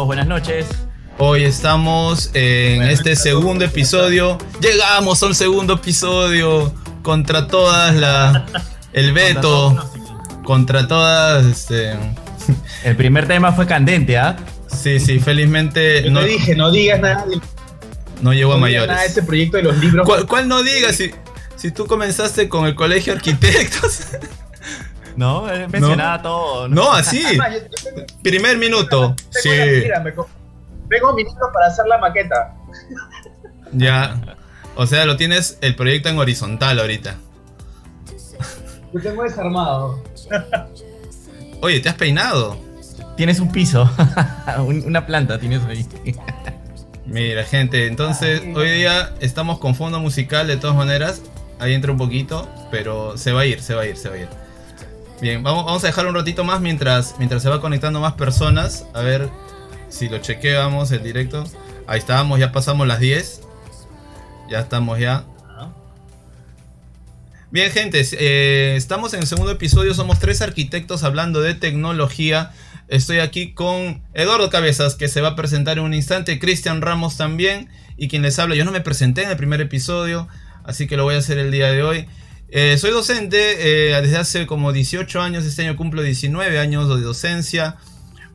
todos? Buenas noches. Hoy estamos en este segundo episodio. Llegamos a un segundo episodio contra todas la el veto, contra todas este El primer tema fue candente, ¿ah? Sí, sí, felizmente Yo no dije, no digas nada. No llegó a no mayores. Nada de este proyecto de los libros. ¿Cuál, cuál no digas si si tú comenzaste con el colegio de arquitectos? No, él mencionaba todo. No, así. Además, yo- yo tengo- Primer minuto. tengo Sí. tira, me co- Tengo mi libro para hacer la maqueta. Ya. O sea, lo tienes el proyecto en horizontal ahorita. Lo tengo desarmado. Oye, ¿te has peinado? Tienes un piso, un- una planta tienes ahí. Mira, gente, entonces hoy día estamos con fondo musical de todas maneras. Ahí entra un poquito, pero se va a ir, se va a ir, se va a ir. Bien, vamos, vamos a dejar un ratito más mientras, mientras se va conectando más personas. A ver si lo chequeamos el directo. Ahí estábamos, ya pasamos las 10. Ya estamos ya. Bien, gente, eh, estamos en el segundo episodio. Somos tres arquitectos hablando de tecnología. Estoy aquí con Eduardo Cabezas, que se va a presentar en un instante. Cristian Ramos también. Y quien les habla. Yo no me presenté en el primer episodio, así que lo voy a hacer el día de hoy. Eh, soy docente eh, desde hace como 18 años. Este año cumplo 19 años de docencia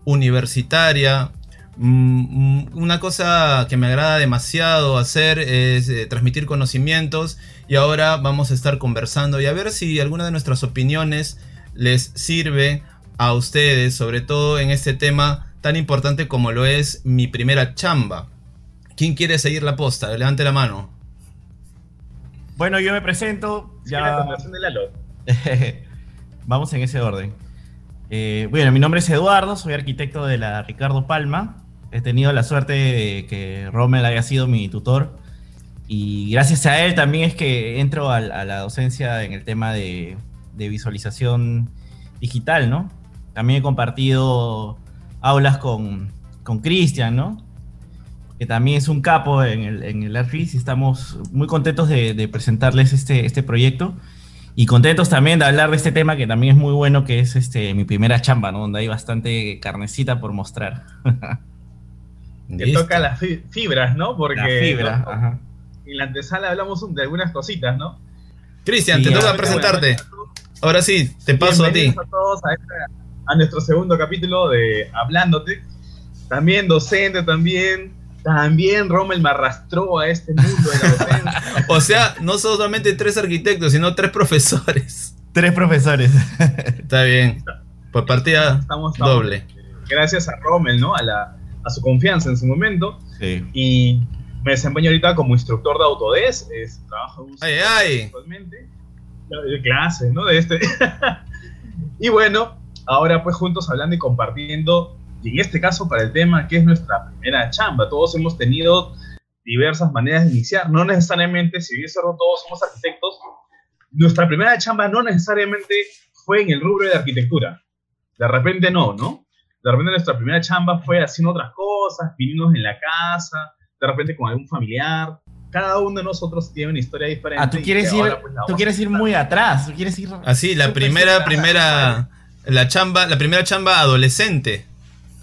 universitaria. Mm, mm, Una cosa que me agrada demasiado hacer es eh, transmitir conocimientos y ahora vamos a estar conversando y a ver si alguna de nuestras opiniones les sirve a ustedes, sobre todo en este tema tan importante como lo es mi primera chamba. ¿Quién quiere seguir la posta? Levante la mano. Bueno, yo me presento. Ya. La conversación de Lalo. vamos en ese orden. Eh, bueno, mi nombre es Eduardo, soy arquitecto de la Ricardo Palma. He tenido la suerte de que Rommel haya sido mi tutor. Y gracias a él también es que entro a, la docencia en el tema de, de visualización digital, ¿no? También he compartido aulas con con Cristian, ¿no? Que también es un capo en el, en el ARFIS y estamos muy contentos de, de presentarles este, este proyecto. Y contentos también de hablar de este tema que también es muy bueno, que es este, mi primera chamba, ¿no? Donde hay bastante carnecita por mostrar. Que Listo. toca las fi- fibras, ¿no? Porque La fibra, ¿no? ajá. en la antesala hablamos de algunas cositas, ¿no? Cristian, Sí, te toca presentarte. Ahora sí, te paso a ti. Bienvenidos a todos a, este- a nuestro segundo capítulo de Hablándote. También docente, también. También Rommel me arrastró a este mundo de la docencia. O sea, no solamente tres arquitectos, sino tres profesores. Tres profesores. Está bien. Por partida Estamos estamos- doble. Gracias a Rommel, ¿no? A, la, a su confianza en su momento. Sí. Y me desempeño ahorita como instructor de Autodesk. Es, trabajo en un Ay, ay. actualmente. De clases, ¿no? De este. y bueno, ahora pues juntos hablando y compartiendo, y en este caso para el tema que es nuestra primera chamba. Todos hemos tenido diversas maneras de iniciar, no necesariamente, si bien cierto, todos somos arquitectos, nuestra primera chamba no necesariamente fue en el rubro de arquitectura. De repente no, ¿no? De repente nuestra primera chamba fue haciendo otras cosas, vininos en la casa, de repente con algún familiar. Cada uno de nosotros tiene una historia diferente. Ah, tú quieres ir, ahora, pues, la tú quieres a ir muy atrás, tú quieres ir... Así, la Súper primera, primera, la chamba, la primera chamba adolescente.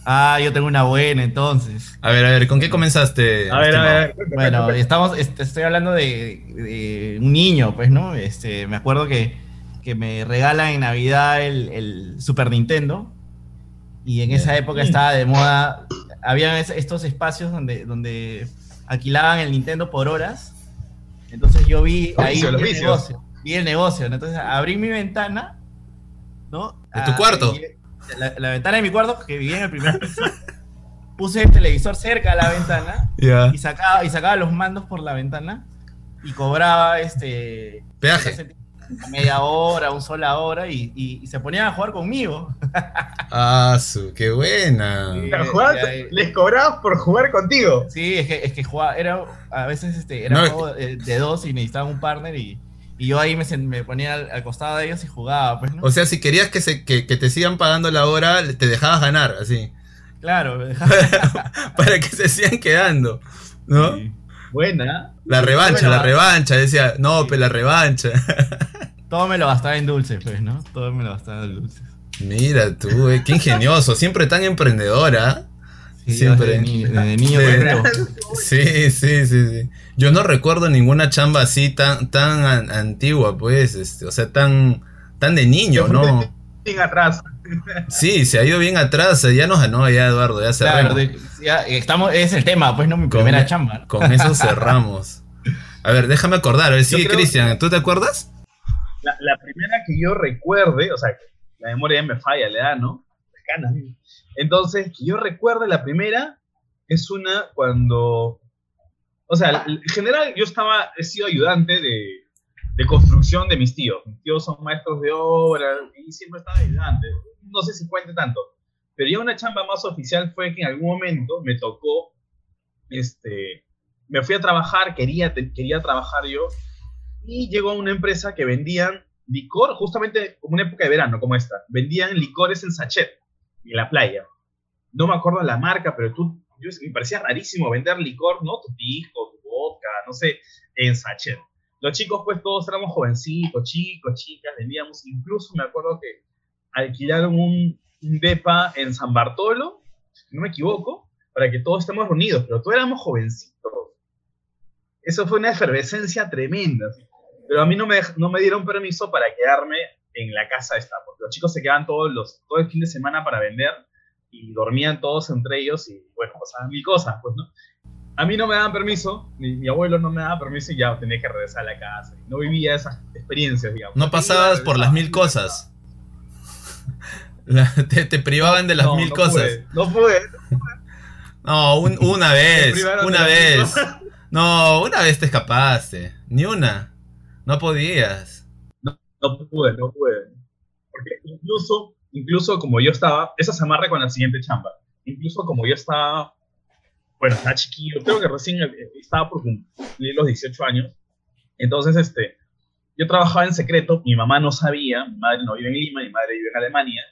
Ah, yo tengo una buena entonces. A ver, a ver, ¿con qué comenzaste? A ver, a ver. Bueno, estamos, este, estoy hablando de, de un niño, pues, ¿no? Este, me acuerdo que, que me regalan en Navidad el, el Super Nintendo. Y en esa época estaba de moda. Había estos espacios donde, donde alquilaban el Nintendo por horas. Entonces yo vi ahí el negocio. Vi el negocio. ¿no? Entonces abrí mi ventana, ¿no? ¿De tu Ah, cuarto? y- La, la ventana de mi cuarto, que vivía en el primer piso. Puse el televisor cerca a la ventana y sacaba, y sacaba los mandos por la ventana y cobraba este Peaje. media hora, un sola hora y, y- y se ponían a jugar conmigo. Ah, su, qué buena. Sí. La jugada- Ya, ya. les cobrabas por jugar contigo. Sí, es que, es que jugaba, era, a veces este, era No, un juego de, de dos y necesitaba un partner y, y yo ahí me, me ponía al, al costado de ellos y jugaba, pues, ¿no? O sea, si querías que, se, que, que te sigan pagando la hora, te dejabas ganar, así. Claro, me dejaba- Para que se sigan quedando. ¿No? Sí. Buena. La revancha, la revancha. Decía, no, Sí. pero la revancha. Todo me lo gastaba en dulces, pues, ¿no? Todo me lo gastaba en dulces. Mira tú, eh, qué ingenioso. Siempre tan emprendedora. Siempre. Desde, niño. Sí, sí, sí, sí. Yo no recuerdo ninguna chamba así tan, tan antigua, pues, este, o sea, tan, tan de niño, ¿no? Bien atrás. Sí, se ha ido bien atrás, ya nos ganó ya Eduardo, ya cerramos. Claro, ya estamos, es el tema, pues no mi primera chamba. Con eso cerramos. A ver, déjame acordar, a ver, sigue Cristian, ¿tú te acuerdas? La, la, primera que yo recuerde, o sea, la memoria ya me falla, le da, ¿no? Ganas. Entonces, que yo recuerde la primera es una cuando, o sea, en general yo estaba, he sido ayudante de, de construcción de mis tíos. Mis tíos son maestros de obra y siempre estaba ayudante. No sé si cuente tanto. Pero ya una chamba más oficial fue que en algún momento me tocó, este, me fui a trabajar, quería, quería trabajar yo, y llegó a una empresa que vendían licor, justamente como una época de verano como esta, vendían licores en sachet en la playa. No me acuerdo la marca, pero tú, yo, me parecía rarísimo vender licor, ¿no? Tu pisco, tu vodka, no sé, en sachet. Los chicos, pues todos éramos jovencitos, chicos, chicas, vendíamos, incluso me acuerdo que alquilaron un, un depa en San Bartolo, si no me equivoco, para que todos estemos reunidos, pero todos éramos jovencitos. Eso fue una efervescencia tremenda. Pero a mí no me, no me dieron permiso para quedarme en la casa esta, porque los chicos se quedaban todos los, todo el fin de semana para vender y dormían todos entre ellos y bueno, pasaban mil cosas, pues, ¿no? A mí no me daban permiso, mi, mi abuelo no me daba permiso y ya tenía que regresar a la casa. No vivía esas experiencias, digamos. No pasabas por las mil cosas. te, te, privaban de las no, mil no cosas. Pude, no pude. No, un, una vez, una vez. No, una vez te escapaste. Ni una. No podías. No, no pude, no pude. Porque incluso, incluso como yo estaba, esa se amarra con la siguiente chamba. Incluso como yo estaba, bueno, estaba chiquillo, creo que recién estaba por cumplir los 18 años. Entonces, este, yo trabajaba en secreto, mi mamá no sabía, mi madre no vive en Lima, mi madre vive en Alemania.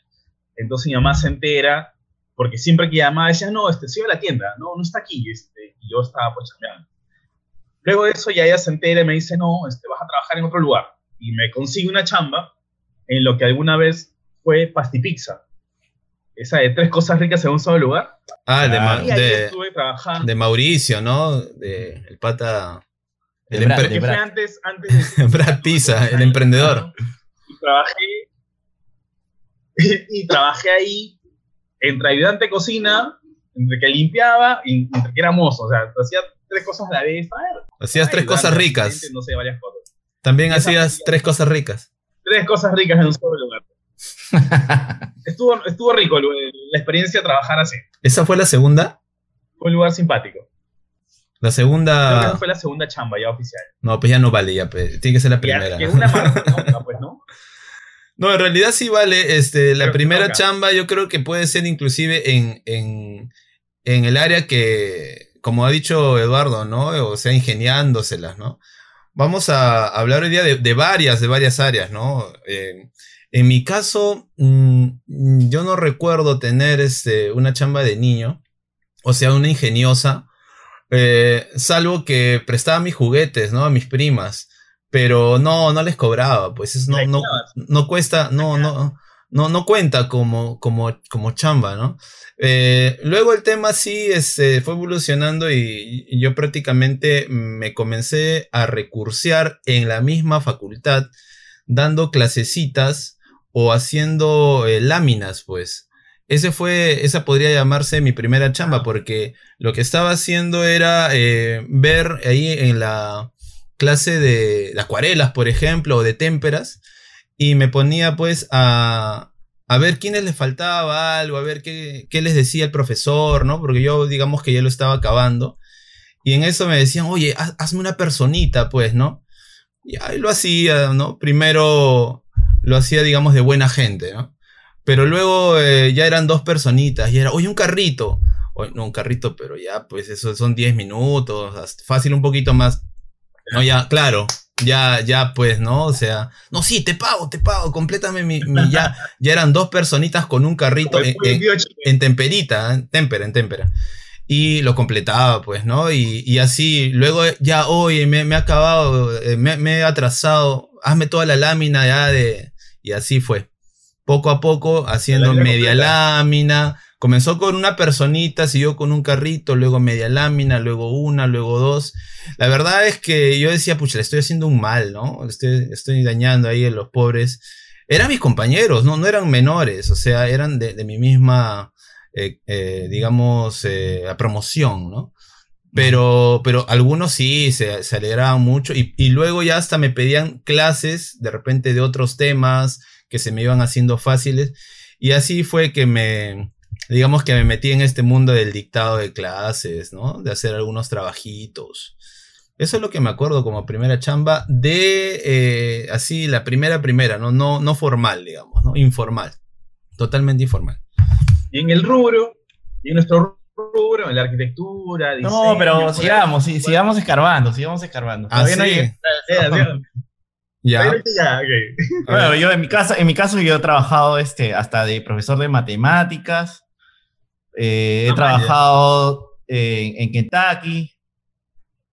Entonces mi mamá se entera, porque siempre que llamaba decía, no, este, iba a la tienda, no, no está aquí, este, y yo estaba pues chambeando. Luego de eso ya ella se entera y me dice, no, este, vas a trabajar en otro lugar. Y me consigue una chamba en lo que alguna vez fue Pastipizza. Esa de tres cosas ricas en un solo lugar. Ah, de, de, estuve trabajando. de Mauricio, ¿no? De el pata... El Brad, empre- de Que fue Brad. antes, antes de- Brad Pisa, el emprendedor. Y trabajé, y trabajé ahí entre ayudante de cocina, entre que limpiaba y entre que era mozo. O sea, hacía tres cosas a la vez. Ah, Hacías tres cosas ricas. No sé, varias cosas. También hacías tres cosas ricas. Tres cosas ricas en un solo lugar. Estuvo, estuvo rico el- la experiencia trabajar así. ¿Esa fue la segunda? Fue un lugar simpático. La Creo que segunda... fue la segunda chamba ya oficial. No, pues ya no vale, ya, pues, tiene que ser la primera. que una maratón, pues, ¿no? No, en realidad sí vale. Este, la primera toca. chamba yo creo que puede ser inclusive en, en, en el área que, como ha dicho Eduardo, ¿no? O sea, ingeniándoselas, ¿no? Vamos a hablar hoy día de, de varias, de varias áreas, ¿no? Eh, en mi caso, mm, yo no recuerdo tener este, una chamba de niño, o sea, una ingeniosa, eh, salvo que prestaba mis juguetes, ¿no? A mis primas, pero no, no les cobraba, pues eso no, ¿Le no, no cuesta, no, no, no, no cuenta como, como, como chamba, ¿no? Eh, luego el tema sí este, fue evolucionando y, y yo prácticamente me comencé a recursear en la misma facultad, dando clasecitas o haciendo eh, láminas, pues. Ese fue, esa podría llamarse mi primera chamba, porque lo que estaba haciendo era eh, ver ahí en la clase de, acuarelas, por ejemplo, o de témperas, y me ponía pues a, a ver quiénes les faltaba algo, a ver qué, qué les decía el profesor, ¿no? Porque yo digamos que ya lo estaba acabando. Y en eso me decían, oye, haz- hazme una personita, pues, ¿no? Y ahí lo hacía, ¿no? Primero lo hacía, digamos, de buena gente, ¿no? Pero luego eh, ya eran dos personitas y era, oye, un carrito. Oye, no, un carrito, pero ya, pues eso son 10 minutos, fácil un poquito más. No, ya, claro, ya, ya, pues, ¿no? O sea, no, sí, te pago, te pago, complétame mi, mi- ya, ya eran dos personitas con un carrito en, tío chico. en temperita, en témpera. Y lo completaba, pues, ¿no? Y, y así, luego ya, oye, me, me he acabado, eh, me, me he atrasado, hazme toda la lámina ya de... Y así fue. Poco a poco, haciendo media completa. lámina, Comenzó con una personita, siguió con un carrito, luego media lámina, luego una, luego dos. La verdad es que yo decía, pucha, le estoy haciendo un mal, ¿no? Estoy, estoy dañando ahí a los pobres. Eran mis compañeros, no, no eran menores, o sea, eran de, mi misma, eh, eh, digamos, eh, promoción, ¿no? Pero, pero algunos sí se, se alegraban mucho y, y, luego ya hasta me pedían clases de repente de otros temas que se me iban haciendo fáciles. Y así fue que me, digamos que me metí en este mundo del dictado de clases, ¿no? De hacer algunos trabajitos. Eso es lo que me acuerdo como primera chamba de, eh, así, la primera primera, ¿no? No, no formal, digamos, ¿no? Informal. Totalmente informal. Y en el rubro, y en nuestro rubro, en la arquitectura, No, pero sigamos, sigamos escarbando, sigamos escarbando. Ah, sí. Ya. Bueno, yo en mi caso, en mi caso yo he trabajado este, hasta de profesor de matemáticas. Eh, he trabajado en, Kentucky.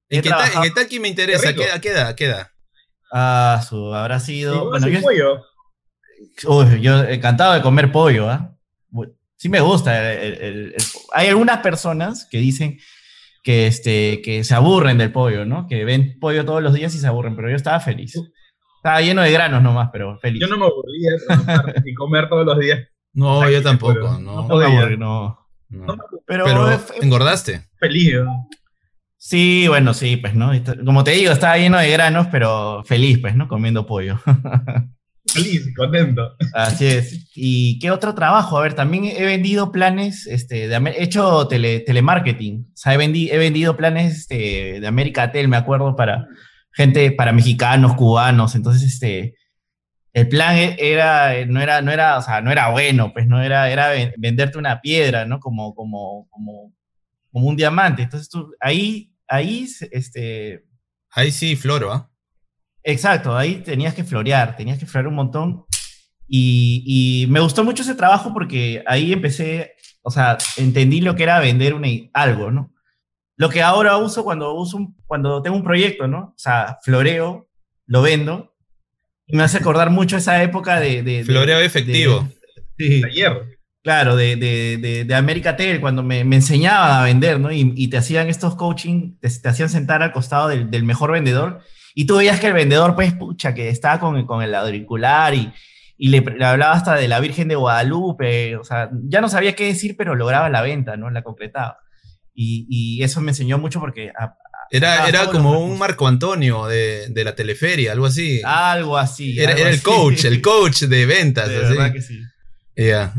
En, Kentucky, me interesa. ¿Qué, ¿A qué edad? ¿Qué edad? Ah, su, habrá sido. bueno, yo, pollo. Uy, yo encantado de comer pollo, ¿ah? Sí me gusta. hay algunas personas que dicen que, este, que se aburren del pollo, ¿no? Que ven pollo todos los días y se aburren, pero yo estaba feliz. Estaba lleno de granos nomás, pero feliz. Yo no me aburría de comer todos los días. No, yo tampoco, no. No, no. Pero, engordaste. Feliz. Sí, bueno, sí, pues, ¿no? Como te digo, estaba lleno de granos, pero feliz, pues, ¿no? Comiendo pollo. feliz, contento. Así es. ¿Y qué otro trabajo? A ver, también he vendido planes, este, de, he hecho tele, telemarketing. O sea, he, he vendido planes este, de América Tel, me acuerdo, para gente para mexicanos, cubanos, entonces este, el plan e, era, no era, no era, o sea, no era bueno, pues no era, era venderte una piedra, ¿no? Como, como, como, como un diamante. Entonces tú, ahí, ahí, este... Ahí sí, floro, ¿ah? Exacto, ahí tenías que florear, tenías que florear un montón. Y, y, me gustó mucho ese trabajo porque ahí empecé, o sea, entendí lo que era vender una, algo, ¿no? lo que ahora uso cuando, uso cuando tengo un proyecto, ¿no? O sea, floreo, lo vendo, y me hace acordar mucho esa época de... floreo efectivo. sí. Ayer. Claro, de, de, de, América Tel, cuando me, me, enseñaban a vender, ¿no? Y, y te hacían estos coaching, te, hacían sentar al costado del, del, mejor vendedor, y tú veías que el vendedor, pues, pucha, que estaba con, con el auricular y, y le, le, hablaba hasta de la Virgen de Guadalupe, o sea, ya no sabía qué decir, pero lograba la venta, ¿no? La concretaba. Y, eso me enseñó mucho porque... era, era como un Marco Antonio de, de, la teleferia, algo así. Algo así. Era, el coach, el coach de ventas. De verdad que sí.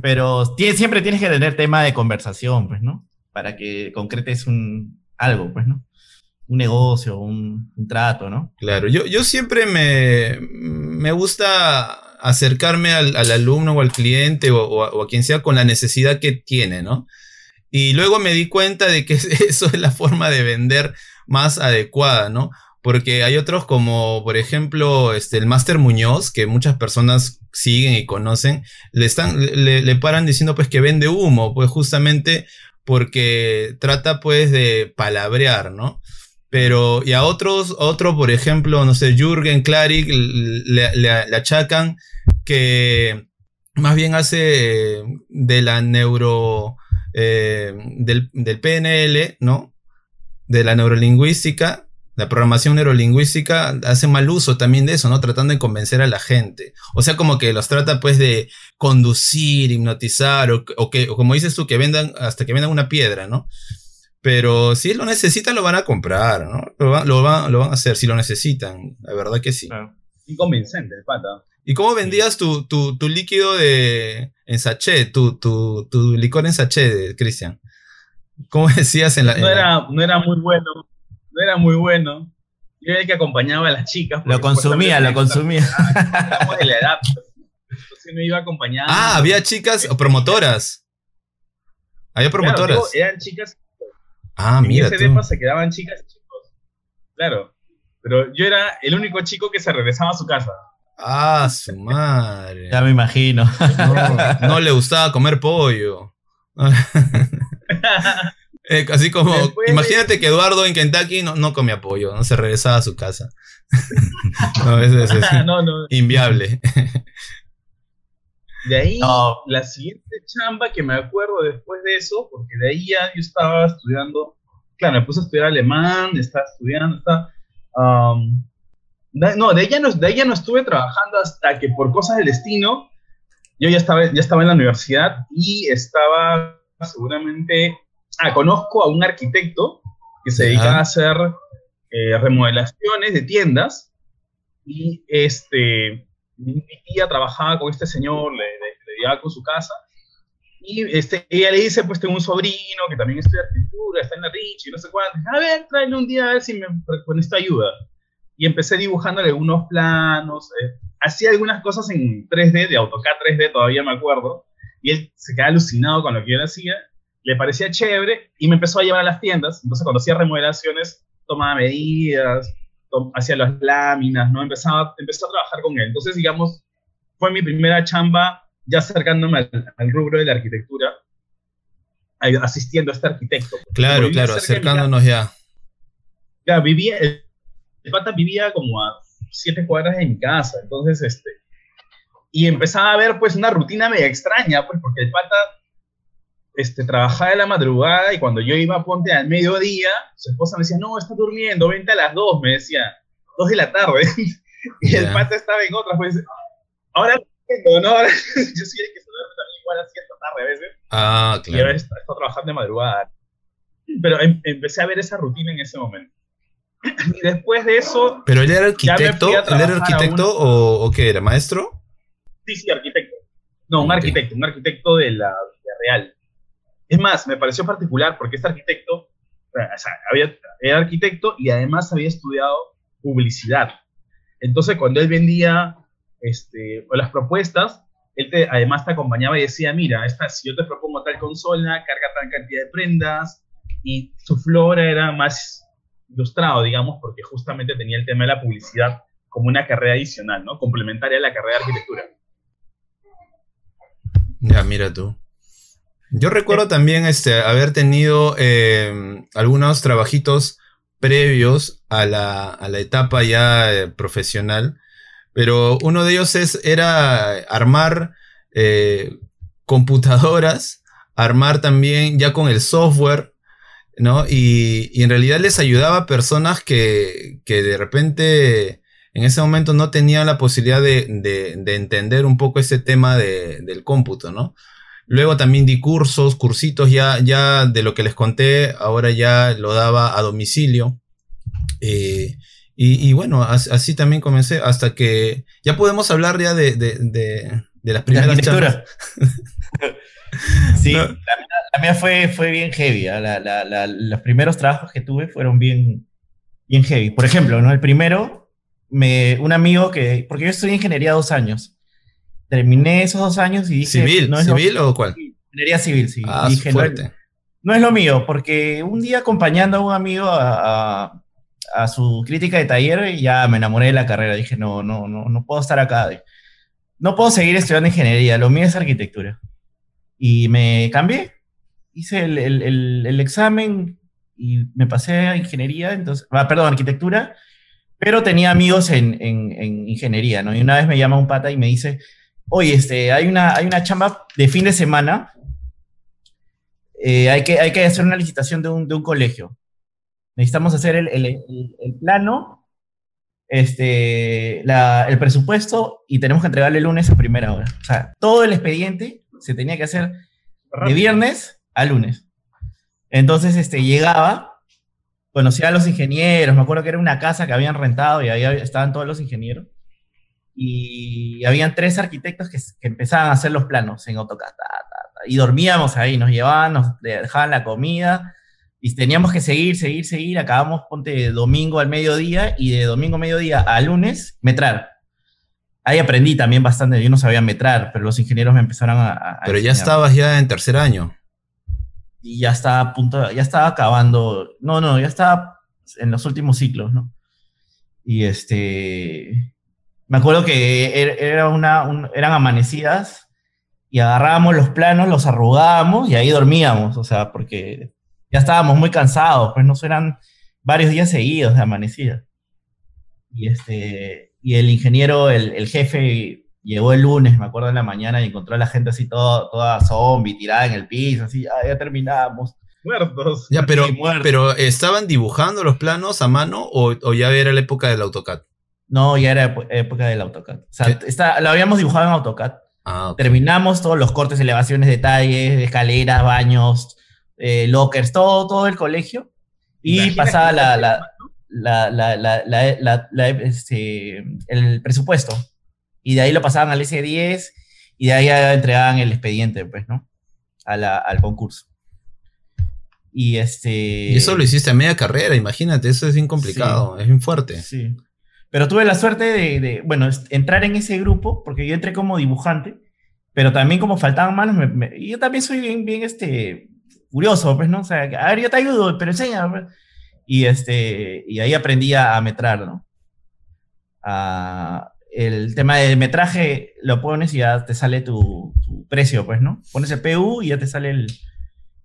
Pero siempre tienes que tener tema de conversación, pues, ¿no? Para que concretes un, algo, pues, ¿no? Un negocio, un, un trato, ¿no? Claro, yo, yo siempre me, me gusta acercarme al, al, alumno o al cliente o, a quien sea con la necesidad que tiene, ¿no? Y luego me di cuenta de que eso es la forma de vender más adecuada, ¿no? Porque hay otros como, por ejemplo, este, el Master Muñoz, que muchas personas siguen y conocen, le, están, le, paran diciendo pues que vende humo, pues justamente porque trata pues de palabrear, ¿no? Pero, y a otros, otro, por ejemplo, no sé, Jürgen Klarik, le, achacan que más bien hace de la neuro eh, del, PNL, ¿no? De la neurolingüística, la programación neurolingüística hace mal uso también de eso, ¿no? Tratando de convencer a la gente. O sea, como que los trata pues de conducir, hipnotizar, o, que, como dices tú, que vendan hasta que vendan una piedra, ¿no? Pero si lo necesitan, lo van a comprar, ¿no? Lo, van a hacer si lo necesitan, la verdad que sí. Inconvincente, el pata. ¿Y cómo vendías tu, líquido de, en sachet, tu, licor en sachet, Cristian? ¿Cómo decías en la.? No, era, no era muy bueno. No era muy bueno. Yo era el que acompañaba a las chicas. Lo consumía, lo consumía. de la edad. Entonces me iba acompañando. Ah, había chicas o promotoras. Había promotoras. eran chicas. Ah, mira. En ese se quedaban chicas y chicos. Claro. Pero yo era el único chico que se regresaba a su casa. Ah, su madre. Ya me imagino. No, le gustaba comer pollo. Eh, así como, imagínate que Eduardo en Kentucky no, no comía pollo, no se regresaba a su casa. no, es, es, inviable. De ahí, la siguiente chamba que me acuerdo después de eso, porque de ahí ya yo estaba estudiando, claro, me puse a estudiar alemán, estaba estudiando, estaba, no, de ella no, de ella no estuve trabajando hasta que por cosas del destino, yo ya estaba, ya estaba en la universidad y estaba seguramente, ah, conozco a un arquitecto que se dedica a hacer eh, remodelaciones de tiendas y este, mi tía trabajaba con este señor, le, le, con su casa y este, ella le dice, pues tengo un sobrino que también estudia arquitectura, está en la Rich y no sé cuánto. A ver, tráele un día a ver si me, con esto ayuda y empecé dibujándole unos planos, eh, hacía algunas cosas en 3D, de AutoCAD 3D, todavía me acuerdo, y él se quedaba alucinado con lo que yo hacía, le parecía chévere y me empezó a llevar a las tiendas, entonces cuando hacía remodelaciones, tomaba medidas, hacía las láminas, ¿no? Empezaba, empezó a trabajar con él. Entonces, digamos, fue mi primera chamba ya acercándome al, rubro de la arquitectura, asistiendo a este arquitecto. Claro, claro, acercándonos ya. Ya, vivía, el pata vivía como a siete cuadras de mi casa, entonces, este, y empezaba a ver pues una rutina media extraña, pues porque el pata este, trabajaba de la madrugada y cuando yo iba a Ponte al mediodía, su esposa me decía, no, está durmiendo, vente a las dos, me decía, dos de la tarde, y el pata estaba en otra, pues, ahora no, ahora yo sí hay que se también igual a cierta tarde a veces, ah, claro. y a veces está trabajando de madrugada, pero em, empecé a ver esa rutina en ese momento. Y después de eso. ¿Pero él era arquitecto? ¿Él era arquitecto o, qué era? ¿Maestro? Sí, sí, arquitecto. No, un arquitecto, un arquitecto de la, Real. Es más, me pareció particular porque este arquitecto, o sea, había, era arquitecto y además había estudiado publicidad. Entonces, cuando él vendía este, las propuestas, él te, además te acompañaba y decía, mira, esta, si yo te propongo tal consola, carga tal cantidad de prendas, y su flora era más ilustrado, digamos, porque justamente tenía el tema de la publicidad como una carrera adicional, ¿no? Complementaria a la carrera de arquitectura. Ya, mira tú. Yo recuerdo también este, haber tenido eh, algunos trabajitos previos a la, etapa ya eh, profesional, pero uno de ellos es, era armar eh, computadoras, armar también ya con el software ¿no? Y, en realidad les ayudaba a personas que, de repente en ese momento no tenían la posibilidad de, entender un poco ese tema del cómputo, ¿no? Luego también di cursos, cursitos ya, ya de lo que les conté, ahora ya lo daba a domicilio. Eh, y, bueno, así, también comencé hasta que ya podemos hablar ya de, de, las primeras charlas. Sí, la, mía, fue, fue bien heavy. ¿ah? los primeros trabajos que tuve fueron bien, bien heavy. Por ejemplo, ¿no? el primero, me, un amigo que, porque yo estudié ingeniería dos años, terminé esos dos años y dije... ¿Civil? ¿No es ¿Civil o cuál? Ingeniería civil, sí. Ah, dije, fuerte. No, es lo mío, porque un día acompañando a un amigo a, a, su crítica de taller, ya me enamoré de la carrera. Dije, no, no, no, no puedo estar acá. No puedo seguir estudiando ingeniería, lo mío es arquitectura. Y me cambié, hice el, el, el, examen y me pasé a ingeniería, entonces, ah, perdón, arquitectura, pero tenía amigos en, en, ingeniería, ¿no? Y una vez me llama un pata y me dice, oye, este, hay, una, hay una chamba de fin de semana, eh, hay, que, hay que hacer una licitación de un, de un colegio. Necesitamos hacer el, el, el plano, este, la, el presupuesto y tenemos que entregarle el lunes a primera hora. O sea, todo el expediente se tenía que hacer de viernes a lunes. Entonces, este, llegaba, conocía a los ingenieros, me acuerdo que era una casa que habían rentado y ahí estaban todos los ingenieros. Y habían tres arquitectos que, empezaban a hacer los planos en AutoCAD. y dormíamos ahí, nos llevaban, nos dejaban la comida y teníamos que seguir, seguir, seguir. Acabamos, ponte, domingo al mediodía y de domingo a mediodía a lunes, metrar ahí aprendí también bastante. Yo no sabía metrar, pero los ingenieros me empezaron a. pero ya estabas ya en tercer año. Y ya estaba a punto, ya estaba acabando. No, no, ya estaba en los últimos ciclos, ¿no? Y este. Me acuerdo que er, era una, eran amanecidas y agarrábamos los planos, los arrugábamos y ahí dormíamos, o sea, porque ya estábamos muy cansados, pues no eran varios días seguidos de amanecida. Y este, y el ingeniero, el, jefe, Llegó el lunes, me acuerdo en la mañana, y encontró a la gente así todo, toda zombie, tirada en el piso, así, ah, ya terminamos. Muertos. Ya, pero, pero ¿estaban dibujando los planos a mano o, o ya era la época del AutoCAD? No, ya era época del AutoCAD. O sea, está, lo habíamos dibujado en AutoCAD. Ah. Terminamos todos los cortes, elevaciones, detalles, escaleras, baños, eh, lockers, todo, todo el colegio. Y pasaba la, la, la, la, la, la- la- la- este, el presupuesto. Y de ahí lo pasaban al S10 y de ahí ya entregaban el expediente, pues, ¿no? A la- al concurso. Y este. Y eso lo hiciste a media carrera, imagínate, eso es bien complicado, es bien fuerte. Sí. Pero tuve la suerte de, de, bueno, entrar en ese grupo, porque yo entré como dibujante, pero también como faltaban manos, me- yo también soy bien, bien, este, curioso, pues, ¿no? O sea, a ver, yo te ayudo, pero enséñame. pues. Y, este, y ahí aprendí a, metrar, ¿no? A- el tema del metraje lo pones y ya te sale tu, tu precio, pues, ¿no? Pones el PU y ya te sale el,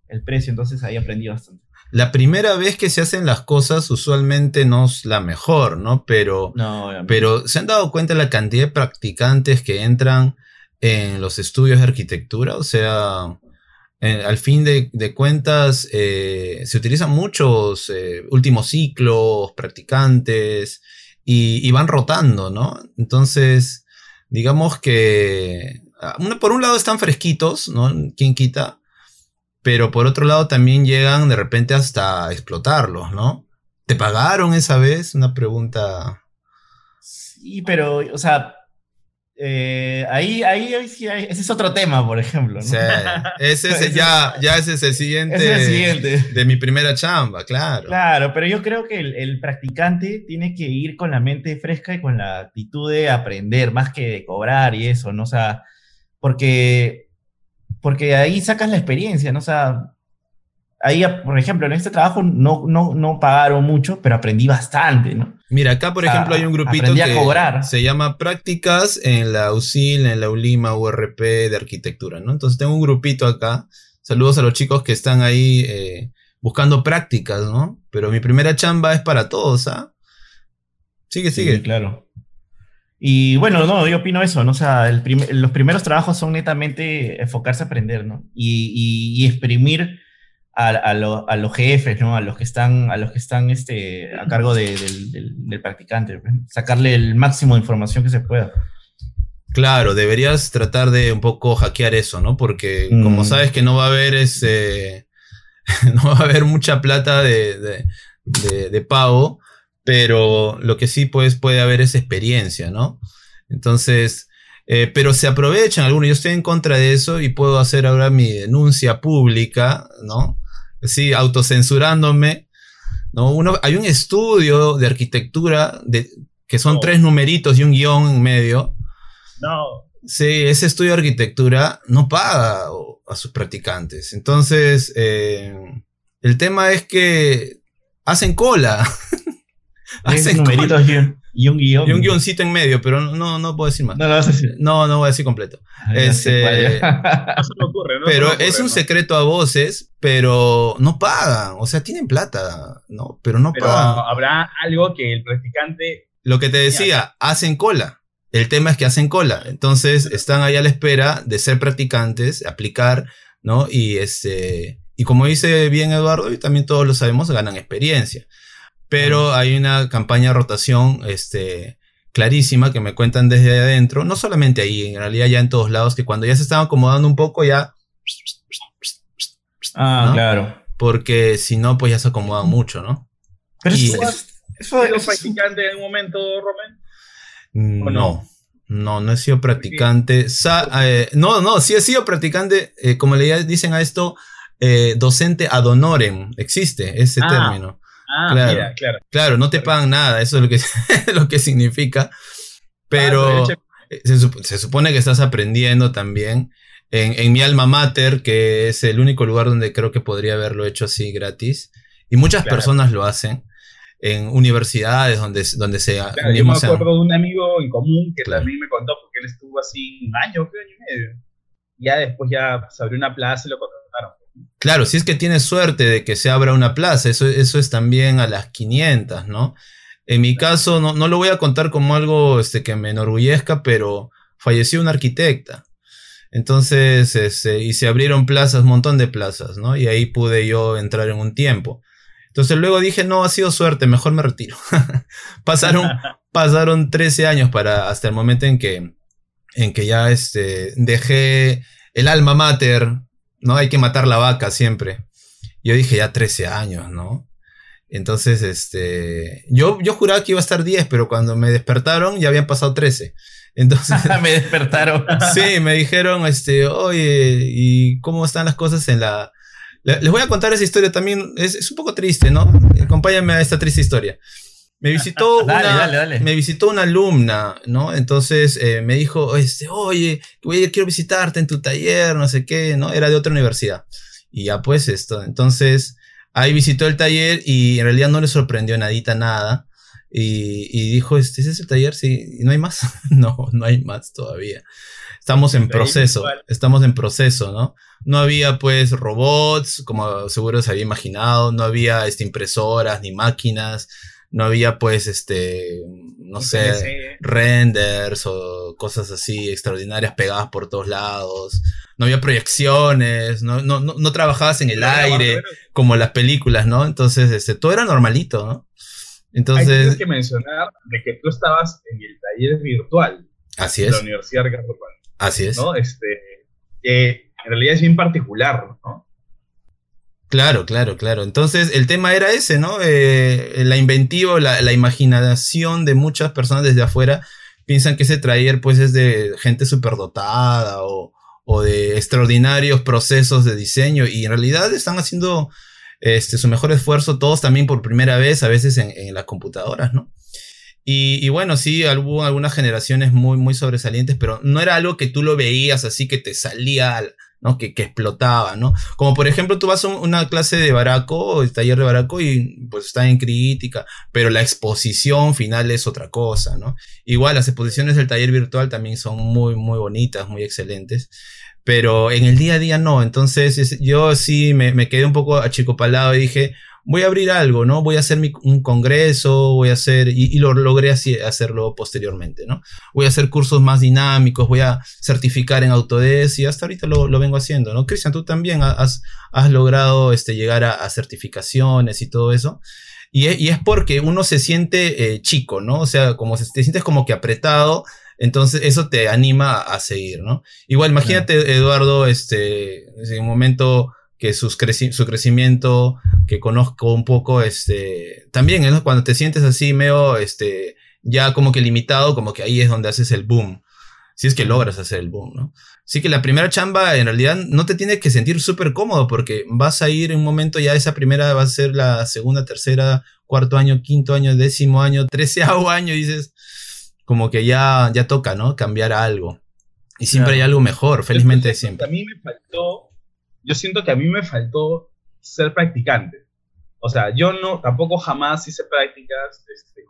el precio, entonces ahí aprendí bastante. La primera vez que se hacen las cosas usualmente no es la mejor, ¿no? Pero, No, pero ¿se han dado cuenta la cantidad de practicantes que entran en los estudios de arquitectura? O sea, eh, al fin de, cuentas, eh, se utilizan muchos eh, últimos ciclos, practicantes, y, van rotando, ¿no? Entonces, digamos que, ah, por un lado están fresquitos, ¿no? ¿Quién quita? Pero por otro lado también llegan de repente hasta explotarlos, ¿no? ¿Te pagaron esa vez? Una pregunta. Sí, pero, o sea, eh, ahí, ahí, ahí sí hay- ese es otro tema, por ejemplo, ¿no? Sí, ese es el- ya, ya ese es el siguiente, es el siguiente. de mi primera chamba, claro. Claro, pero yo creo que el, el practicante tiene que ir con la mente fresca y con la actitud de aprender, más que de cobrar y eso, ¿no? O sea, porque, porque ahí sacas la experiencia, ¿no? O sea, ahí, por ejemplo, en este trabajo no, no, no pagaron mucho, pero aprendí bastante, ¿no? Mira, acá por Ah, ejemplo hay un grupito que cobrar. se llama Prácticas en la USIL, en la ULIMA, URP de Arquitectura, ¿no? Entonces tengo un grupito acá. Saludos a los chicos que están ahí eh, buscando prácticas, ¿no? Pero mi primera chamba es para todos, ¿ah? Sigue, sigue. Sí, claro. Y bueno, no, yo opino eso, ¿no? O sea, el prim- los primeros trabajos son netamente enfocarse a aprender, ¿no? Y, y- y exprimir a, a lo- a los jefes, ¿no? A los que están, a los que están este, a cargo de- del, del- del practicante, pues, Sacarle el máximo de información que se pueda. Claro, deberías tratar de un poco hackear eso, ¿no? Porque Mm. como sabes que no va a haber ese. no va a haber mucha plata de, de, de- de pago, pero lo que sí pues, puede haber es experiencia, ¿no? Entonces. eh, pero se aprovechan algunos. Yo estoy en contra de eso y puedo hacer ahora mi denuncia pública, ¿no? Sí, autocensurándome. ¿no? Uno, hay un estudio de arquitectura de, que son tres numeritos y un guion en medio. No. Sí, ese estudio de arquitectura no paga a sus practicantes. Entonces, eh, el tema es que hacen cola. Hacen numeritos un, y un guion. Y un guioncito en medio, pero no, no puedo decir más. No lo vas a decir. No, no voy a decir completo. Ah, Ese- cuál, ya. No se me ocurre, ¿no? pero Se me ocurre, es un ¿no? secreto a voces, pero no pagan. O sea, tienen plata, ¿no? Pero no Pero pagan. habrá algo que el practicante. Lo que te decía, hacen cola. El tema es que hacen cola. Entonces están ahí a la espera de ser practicantes, aplicar, ¿no? Y este. Y como dice bien Eduardo, y también todos lo sabemos, ganan experiencia. Pero hay una campaña de rotación este, clarísima que me cuentan desde adentro, no solamente ahí, en realidad ya en todos lados, que cuando ya se están acomodando un poco ya, Ah, ¿no? claro. porque si no, pues ya se acomodan mucho, ¿no? Pero Y- eso, eso, eso- ¿Has sido eso- practicante en un momento, No, no? no, no he sido practicante. Sa- eh, no, no, sí he sido practicante, eh, como le dicen a esto, eh, docente ad honorem. Existe ese Ah. término. Ah, Claro. mira, claro. Claro, no te pagan nada, eso es lo que, lo que significa. Pero Ah, eh, se, sup- se supone que estás aprendiendo también. En, en mi alma mater, que es el único lugar donde creo que podría haberlo hecho así gratis. Y muchas Claro. personas lo hacen. En universidades donde, donde se... Claro, yo me se- acuerdo de un amigo en común que Claro. también me contó porque él estuvo así un año, creo, año y medio. Ya después ya se abrió una plaza y lo contrataron. Claro, si es que tienes suerte de que se abra una plaza, eso, eso es también a las 500, ¿no? En mi caso, no, no lo voy a contar como algo este, que me enorgullezca, pero falleció una arquitecta. Entonces, este, y se abrieron plazas, un montón de plazas, ¿no? Y ahí pude yo entrar en un tiempo. Entonces luego dije, no, ha sido suerte, mejor me retiro. pasaron, pasaron 13 años para, hasta el momento en que, en que ya este, dejé el alma mater, ¿no? Hay que matar la vaca siempre. Yo dije, ya 13 años, ¿no? Entonces, este, yo, yo juraba que iba a estar 10, pero cuando me despertaron ya habían pasado 13. Entonces, me despertaron. sí, me dijeron, este, oye, ¿y cómo están las cosas en la... Les voy a contar esa historia también, es, es un poco triste, ¿no? Acompáñame a esta triste historia. Me visitó, Dale, una, dale, dale. me visitó una alumna, ¿no? Entonces eh, me dijo, este, oye, a- quiero visitarte en tu taller, no sé qué, ¿no? Era de otra universidad. Y ya pues esto, entonces ahí visitó el taller y en realidad no le sorprendió nadita nada. Y, y dijo, este, ¿ese es el taller? Sí, ¿y no hay más? no, no hay más todavía. Estamos en proceso, estamos en proceso, ¿no? No había pues robots, como seguro se había imaginado, no había este, impresoras ni máquinas, no había pues este, no sé, CNC. renders o cosas así extraordinarias pegadas por todos lados. No había proyecciones, no, no, no, no trabajabas en el aire como las películas, ¿no? Entonces, este, todo era normalito, ¿no? Hay Entonces, que mencionar de que tú estabas en el taller virtual así de la es, Universidad Ricardo Palma, así es. ¿no? Este, que en realidad es bien particular, ¿no? Claro, claro, claro. Entonces, el tema era ese, ¿no? Eh, la inventiva, la, la imaginación de muchas personas desde afuera piensan que ese taller, pues, es de gente superdotada o, o de extraordinarios procesos de diseño y en realidad están haciendo este, su mejor esfuerzo todos también por primera vez, a veces en, en las computadoras, ¿no? Y, y bueno, sí, hubo algunas generaciones muy, muy sobresalientes, pero no era algo que tú lo veías así que te salía, al- ¿no? Que, explotaba, ¿no? Como por ejemplo, tú vas a un- una clase de Baraco, el taller de Baraco, y pues está en crítica, pero la exposición final es otra cosa, ¿no? Igual las exposiciones del taller virtual también son muy, muy bonitas, muy excelentes, pero en el día a día no. Entonces es- yo sí me, me quedé un poco achicopalado y dije, voy a abrir algo, ¿no? Voy a hacer mi- un congreso, voy a hacer, y, y lo logré así, hacerlo posteriormente, ¿no? Voy a hacer cursos más dinámicos, voy a certificar en Autodesk y hasta ahorita lo, lo vengo haciendo, ¿no? Cristian, tú también has, has logrado este, llegar a, a certificaciones y todo eso. Y es, y es porque uno se siente eh, chico, ¿no? O sea, como se, te sientes como que apretado, entonces eso te anima a, a seguir, ¿no? Igual, imagínate, Eduardo, este, en un momento que sus creci- su crecimiento, que conozco un poco, este, también, ¿no? Cuando te sientes así medio, este, ya como que limitado, como que ahí es donde haces el boom. Si es que logras hacer el boom, ¿no? Así que la primera chamba en realidad no te tienes que sentir súper cómodo porque vas a ir en un momento ya esa primera va a ser la segunda, tercera, cuarto año, quinto año, décimo año, treceavo año y dices como que ya, ya toca, ¿no? Cambiar a algo. Y siempre Claro. hay algo mejor, felizmente siempre. A mí me faltó, yo siento que a mí me faltó ser practicante. O sea, yo no, tampoco jamás hice prácticas este,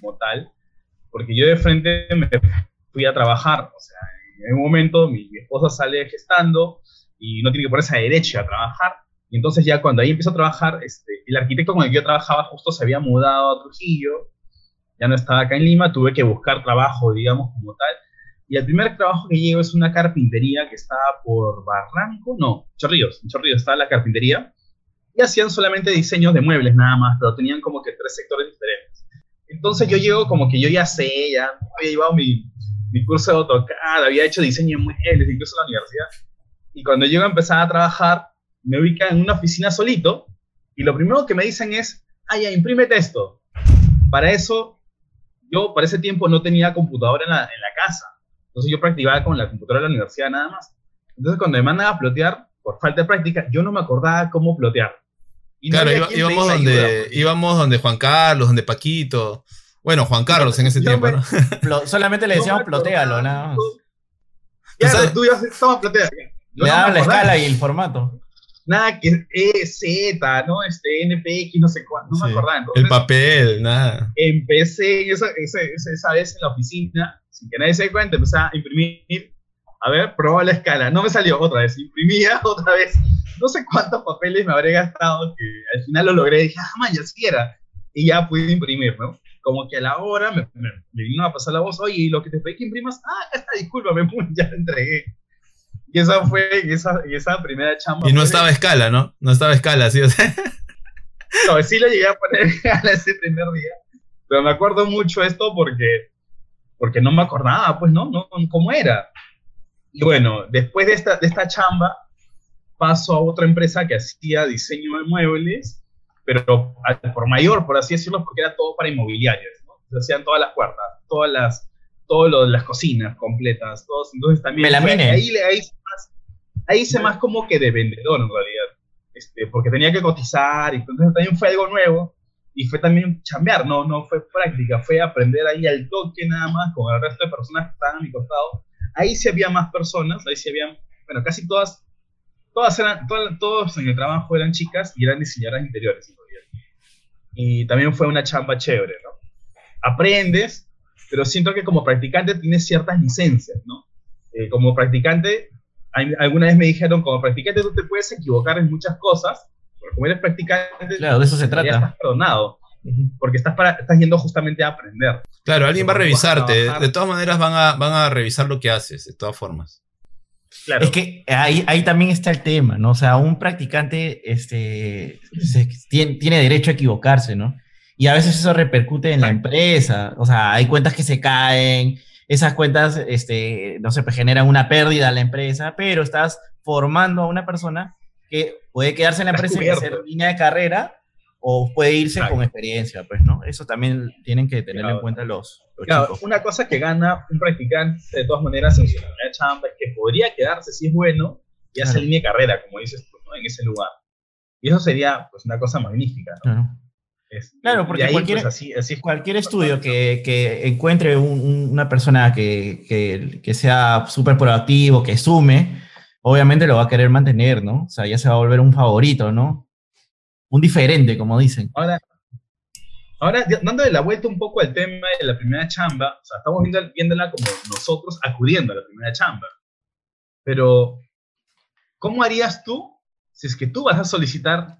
como tal, porque yo de frente me fui a trabajar. O sea, en un momento mi, esposa sale gestando y no tiene que ponerse a derecha a trabajar. Y entonces ya cuando ahí empezó a trabajar, este, el arquitecto con el que yo trabajaba justo se había mudado a Trujillo, ya no estaba acá en Lima, tuve que buscar trabajo, digamos, como tal. Y el primer trabajo que llego es una carpintería que estaba por Barranco, no, Chorrillos, en Chorrillos estaba la carpintería. Y hacían solamente diseños de muebles nada más, pero tenían como que tres sectores diferentes. Entonces yo llego como que yo ya sé, ya había llevado mi, mi curso de AutoCAD, había hecho diseño de muebles, incluso en la universidad. Y cuando llego a empezar a trabajar, me ubican en una oficina solito y lo primero que me dicen es, ah, ya, imprímete esto. Para eso, yo para ese tiempo no tenía computadora en la, en la casa. Entonces yo practicaba con la computadora de la universidad nada más. Entonces cuando me mandan a plotear, por falta de práctica, yo no me acordaba cómo plotear. Y Claro, iba- íbamos, donde, porque íbamos donde Juan Carlos, donde Paquito. Bueno, Juan Carlos en ese Yo tiempo, me- ¿no? Plo- solamente le no decíamos plotealo, nada más. Claro, sabes- tú ya estabas ploteando. Le daban la escala y el formato. Nada que E, Z, ¿no? Este, NPX, no sé cuánto, no Sí. me acordaba. Entonces, El papel, nada. empecé esa, esa, esa vez en la oficina, sin que nadie se dé cuenta, empecé a imprimir. A ver, probaba la escala. No me salió otra vez. Imprimía otra vez. No sé cuántos papeles me habré gastado, que al final lo logré. Dije, ah, man, ya sí era. Y ya pude imprimir, ¿no? como que a la hora me, me, vino a pasar la voz, oye, ¿y lo que te pedí que imprimas? Ah, acá está, discúlpame, ya te entregué. Y esa fue, esa, esa primera chamba. Y no estaba a escala, ¿no? No estaba a escala, sí, o sea. No, sí lo llegué a poner escala ese primer día. Pero me acuerdo mucho esto porque, porque no me acordaba, pues, ¿no? no ¿Cómo era? Y bueno, después de esta, de esta chamba, paso a otra empresa que hacía diseño de muebles pero por mayor, por así decirlo, porque era todo para inmobiliarios, ¿no? Se hacían todas las puertas, todas las, todo lo de las cocinas completas, todos, entonces también... Ahí, ahí, ahí, más, ahí hice más como que de vendedor en realidad, este, porque tenía que cotizar, y entonces también fue algo nuevo, y fue también chambear, no, no fue práctica, fue aprender ahí al toque nada más con el resto de personas que estaban a mi costado. Ahí sí había más personas, ahí sí había, bueno, casi todas todas eran, todos en el trabajo eran chicas y eran diseñadoras interiores. Y también fue una chamba chévere, ¿no? Aprendes, pero siento que como practicante tienes ciertas licencias, ¿no? Eh, como practicante, alguna vez me dijeron, como practicante tú te puedes equivocar en muchas cosas, como eres practicante, claro, de eso se trata. estás perdonado, porque estás, para, estás yendo justamente a aprender. Claro, alguien va a revisarte, de todas maneras van a, van a revisar lo que haces, de todas formas. Es que ahí, ahí también está el tema, ¿no? O sea, un practicante este, tiene, derecho a equivocarse, ¿no? Y a veces eso repercute en la empresa. O sea, hay cuentas que se caen, esas cuentas, este, no sé, pues generan una pérdida a la empresa, pero estás formando a una persona que puede quedarse en la empresa y hacer línea de carrera o puede irse con experiencia, pues, ¿no? Eso también tienen que tenerlo en cuenta los, claro, Una cosa que gana un practicante de todas maneras en su primera chamba es que podría quedarse si es bueno y hacer línea de carrera, como dices tú, ¿no? En ese lugar. Y eso sería, pues, una cosa magnífica, ¿no? Claro. porque cualquier, pues, así, así cualquier estudio que, que encuentre una persona que, que, que sea súper proactivo, que sume, obviamente lo va a querer mantener, ¿no? O sea, ya se va a volver un favorito, ¿no? un diferente, como dicen. Ahora, ahora dándole la vuelta un poco al tema de la primera chamba, o sea, estamos viendo, viéndola como nosotros acudiendo a la primera chamba. Pero, ¿cómo harías tú si es que tú vas a solicitar,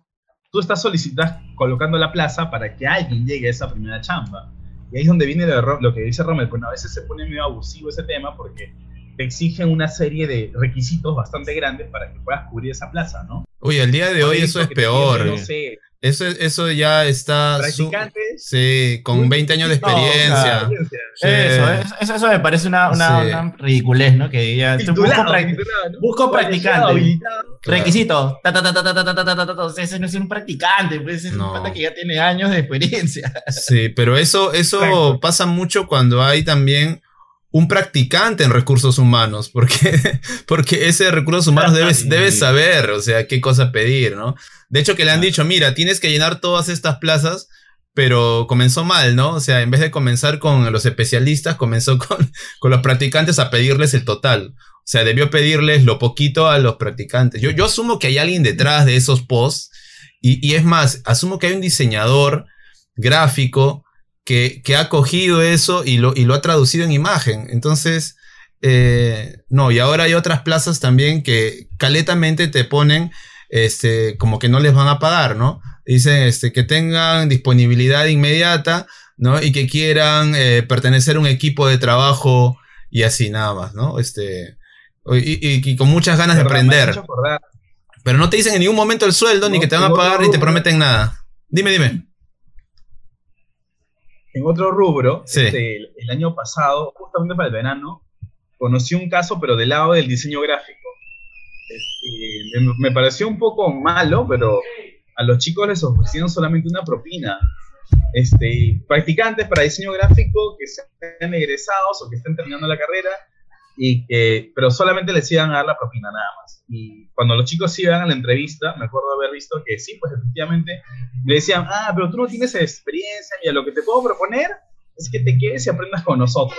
tú estás solicitando, colocando la plaza para que alguien llegue a esa primera chamba? Y ahí es donde viene lo, que dice Rommel, pues a veces se pone medio abusivo ese tema porque te exigen una serie de requisitos bastante grandes para que puedas cubrir esa plaza, ¿no? Uy, el día de hoy eso es peor. eso, eso ya está... ¿Practicantes? Sí, con 20 años de experiencia. eso, eso, me parece una, una, ridiculez, ¿no? Que ya... busco, practicante. Requisito. Ese no es un practicante, pues es un pata que ya tiene años de experiencia. Sí, pero eso, eso pasa mucho cuando hay también un practicante en recursos humanos, porque, porque ese recursos humanos debes, debes saber, o sea, qué cosa pedir, ¿no? De hecho, que le han dicho, mira, tienes que llenar todas estas plazas, pero comenzó mal, ¿no? O sea, en vez de comenzar con los especialistas, comenzó con, con los practicantes a pedirles el total. O sea, debió pedirles lo poquito a los practicantes. Yo, yo asumo que hay alguien detrás de esos posts, y, y es más, asumo que hay un diseñador gráfico que, ha cogido eso y lo, y lo ha traducido en imagen. Entonces, eh, no, y ahora hay otras plazas también que caletamente te ponen este, como que no les van a pagar, ¿no? Dicen este, que tengan disponibilidad inmediata, ¿no? Y que quieran eh, pertenecer a un equipo de trabajo y así nada más, ¿no? Este, y, y, con muchas ganas de aprender. Pero no te dicen en ningún momento el sueldo, ni que te van a pagar, ni te prometen nada. Dime, dime en otro rubro, este, el, año pasado, justamente para el verano, conocí un caso, pero del lado del diseño gráfico. Este, me, pareció un poco malo, pero a los chicos les ofrecieron solamente una propina. Este, practicantes para diseño gráfico que sean egresados o que estén terminando la carrera, y que, pero solamente les iban a dar la propina nada más. Y cuando los chicos iban a la entrevista, me acuerdo haber visto que sí, pues efectivamente, le decían, ah, pero tú no tienes experiencia, y lo que te puedo proponer es que te quedes y aprendas con nosotros.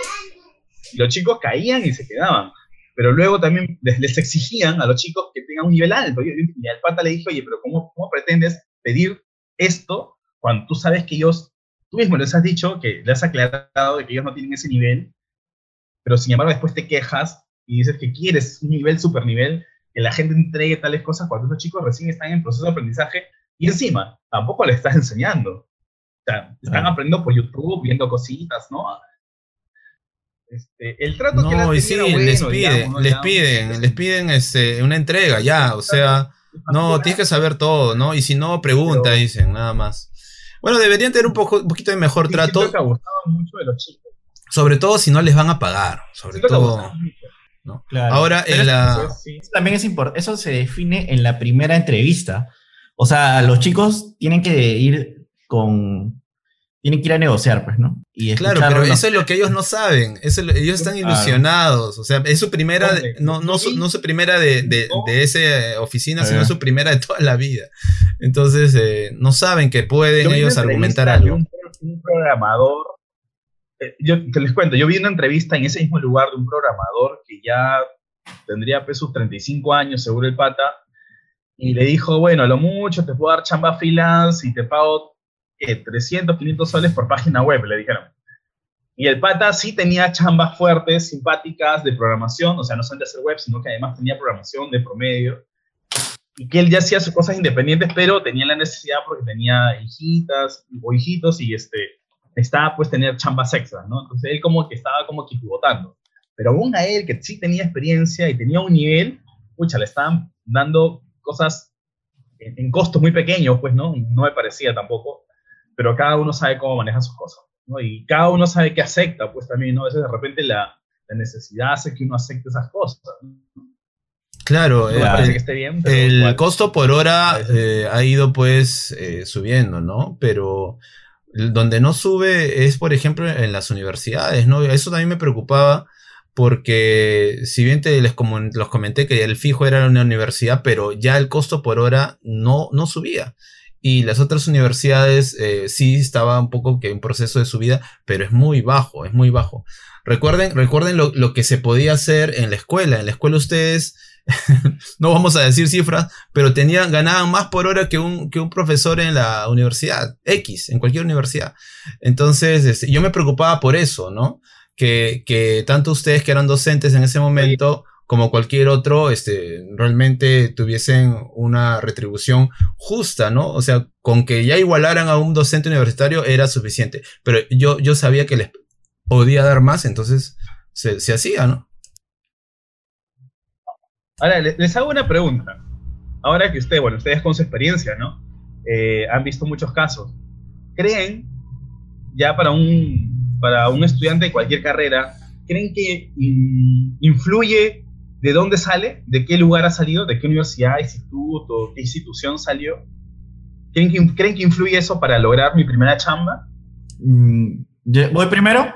Y los chicos caían y se quedaban. Pero luego también les, exigían a los chicos que tengan un nivel alto. Y, al pata le dije, oye, pero ¿cómo, ¿cómo pretendes pedir esto cuando tú sabes que ellos, tú mismo les has dicho, que les has aclarado de que ellos no tienen ese nivel pero sin embargo después te quejas y dices que quieres un nivel, super nivel, que la gente entregue tales cosas cuando esos chicos recién están en proceso de aprendizaje y encima tampoco le estás enseñando. sea, están aprendiendo por YouTube, viendo cositas, ¿no? Este, el trato no, que les piden, les piden, les piden este, una entrega, ya, o sea, no, tienes que saber todo, ¿no? Y si no, pregunta, dicen, nada más. Bueno, deberían tener un, poco, un poquito de mejor trato. mucho de los chicos. Sobre todo si no les van a pagar, sobre todo. ¿no? Ahora, en la... también es importante, eso se define en la primera entrevista. O sea, los chicos tienen que ir con, tienen que ir a negociar, pues, ¿no? Y claro, pero eso es lo que ellos no saben. ellos están ilusionados. O sea, es su primera, no, no, su, no su primera de, de, de esa oficina, sino su primera de toda la vida. Entonces, eh, no saben que pueden ellos argumentar algo. Un, un programador, yo te les cuento, yo vi una entrevista en ese mismo lugar de un programador que ya tendría pues sus 35 años, seguro el pata, y le dijo, bueno, a lo mucho te puedo dar chamba freelance y te pago 300, 500 soles por página web, le dijeron. Y el pata sí tenía chambas fuertes, simpáticas de programación, o sea, no son de hacer web, sino que además tenía programación de promedio. Y que él ya hacía sus cosas independientes, pero tenía la necesidad porque tenía hijitas o hijitos y este, estaba pues tener chambas extras, ¿no? Entonces él como que estaba como que pivotando. Pero aún a él, que sí tenía experiencia y tenía un nivel, pucha, le estaban dando cosas en, en costo muy pequeño, pues, ¿no? No me parecía tampoco pero cada uno sabe cómo maneja sus cosas, ¿no? Y cada uno sabe qué acepta, pues también, ¿no? A veces de repente la, la necesidad hace que uno acepte esas cosas. Claro, el, costo por hora eh, ha ido pues eh, subiendo, ¿no? Pero donde no sube es, por ejemplo, en las universidades, ¿no? Eso también me preocupaba porque si bien te les los comenté que el fijo era una universidad, pero ya el costo por hora no, no subía y las otras universidades eh, sí estaba un poco que en proceso de subida, pero es muy bajo, es muy bajo. Recuerden, recuerden lo, que se podía hacer en la escuela. En la escuela ustedes, no vamos a decir cifras, pero tenían, ganaban más por hora que un, que un profesor en la universidad, X, en cualquier universidad. Entonces, este, yo me preocupaba por eso, ¿no? Que, que tanto ustedes que eran docentes en ese momento como cualquier otro, este, realmente tuviesen una retribución justa, ¿no? O sea, con que ya igualaran a un docente universitario era suficiente. Pero yo, yo sabía que les podía dar más, entonces se, hacía, ¿no? Ahora, les hago una pregunta. Ahora que usted, bueno, ustedes con su experiencia, ¿no? Eh, han visto muchos casos. ¿Creen, ya para un, para un estudiante de cualquier carrera, creen que influye de dónde sale, de qué lugar ha salido, de qué universidad, instituto, qué institución salió. ¿Creen que, ¿Creen que influye eso para lograr mi primera chamba? Mm, ¿Voy primero?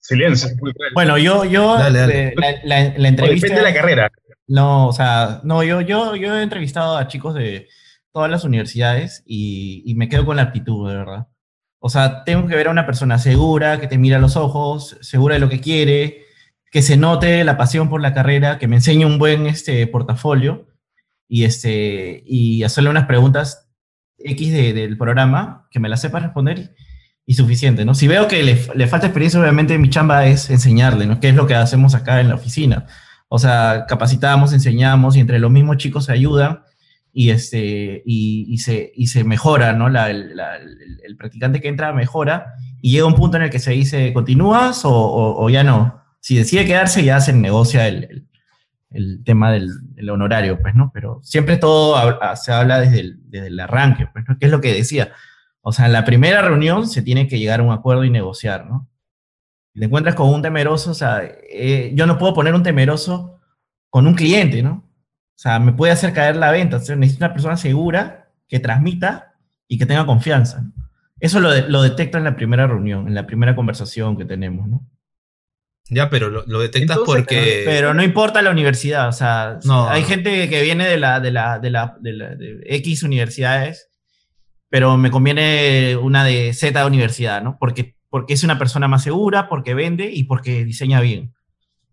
Silencio. Bueno, yo, yo, eh, La, entrevista... depende de la carrera. No, o sea, no, yo, yo, yo he entrevistado a chicos de todas las universidades y, y me quedo con la actitud, de verdad. O sea, tengo que ver a una persona segura, que te mira a los ojos, segura de lo que quiere, que se note la pasión por la carrera, que me enseñe un buen este, portafolio y, este, y hacerle unas preguntas X del programa, que me las sepa responder y, suficiente, ¿no? Si veo que le, le, falta experiencia, obviamente mi chamba es enseñarle, ¿no? Que es lo que hacemos acá en la oficina. O sea, capacitamos, enseñamos y entre los mismos chicos se ayudan y, este, y, se, y se mejora, ¿no? La, el, el, practicante que entra mejora y llega un punto en el que se dice, ¿continúas o, o ya no? Si decide quedarse, ya se negocia el, el, tema del, honorario, pues, ¿no? Pero siempre todo se habla desde el, desde el arranque, pues, ¿no? ¿Qué es lo que decía? O sea, en la primera reunión se tiene que llegar a un acuerdo y negociar, ¿no? Te encuentras con un temeroso, o sea, eh, yo no puedo poner un temeroso con un cliente, ¿no? O sea, me puede hacer caer la venta. O sea, necesito una persona segura que transmita y que tenga confianza. Eso lo, lo detecto en la primera reunión, en la primera conversación que tenemos, ¿no? Ya, pero lo, detectas porque. Pero no importa la universidad, o sea, hay gente que viene de la, de la, de la, de X universidades, pero me conviene una de Z universidad, ¿no? Porque, porque es una persona más segura, porque vende y porque diseña bien.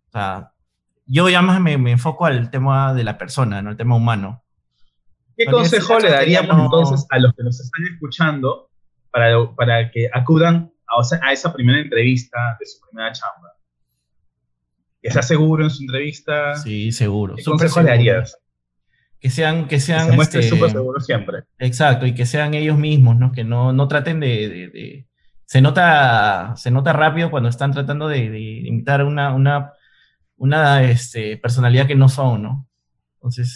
O sea, yo ya más me, enfoco al tema de la persona, ¿no? El tema humano. ¿Qué consejo le daríamos entonces a los que nos están escuchando para, para que acudan a, a esa primera entrevista de su primera chamba? Que sea seguro en su entrevista. Sí, seguro. ¿Qué consejo le harías? que sean, que sean. se muestre este, súper seguro siempre. Exacto, y que sean ellos mismos, ¿no? Que no, no traten de, de- de- Se nota, se nota rápido cuando están tratando de, de imitar una, una, una este, personalidad que no son, ¿no? Entonces,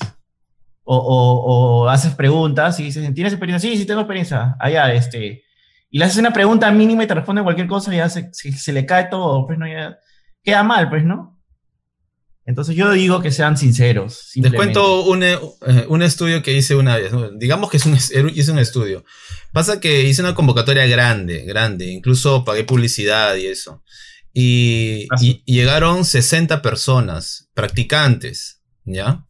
o, o- o haces preguntas y dices, ¿tienes experiencia? Sí, sí tengo experiencia. Allá, este, y le haces una pregunta mínima y te responde cualquier cosa y ya se, se, se le cae todo, pues no, ya queda mal, pues, ¿no? Entonces yo digo que sean sinceros. Les cuento un, eh, un estudio que hice una vez. Digamos que es un, es- hice un estudio. Pasa que hice una convocatoria grande, grande. Incluso pagué publicidad y eso. Y, Ah, y llegaron 60 personas, practicantes, ¿ya?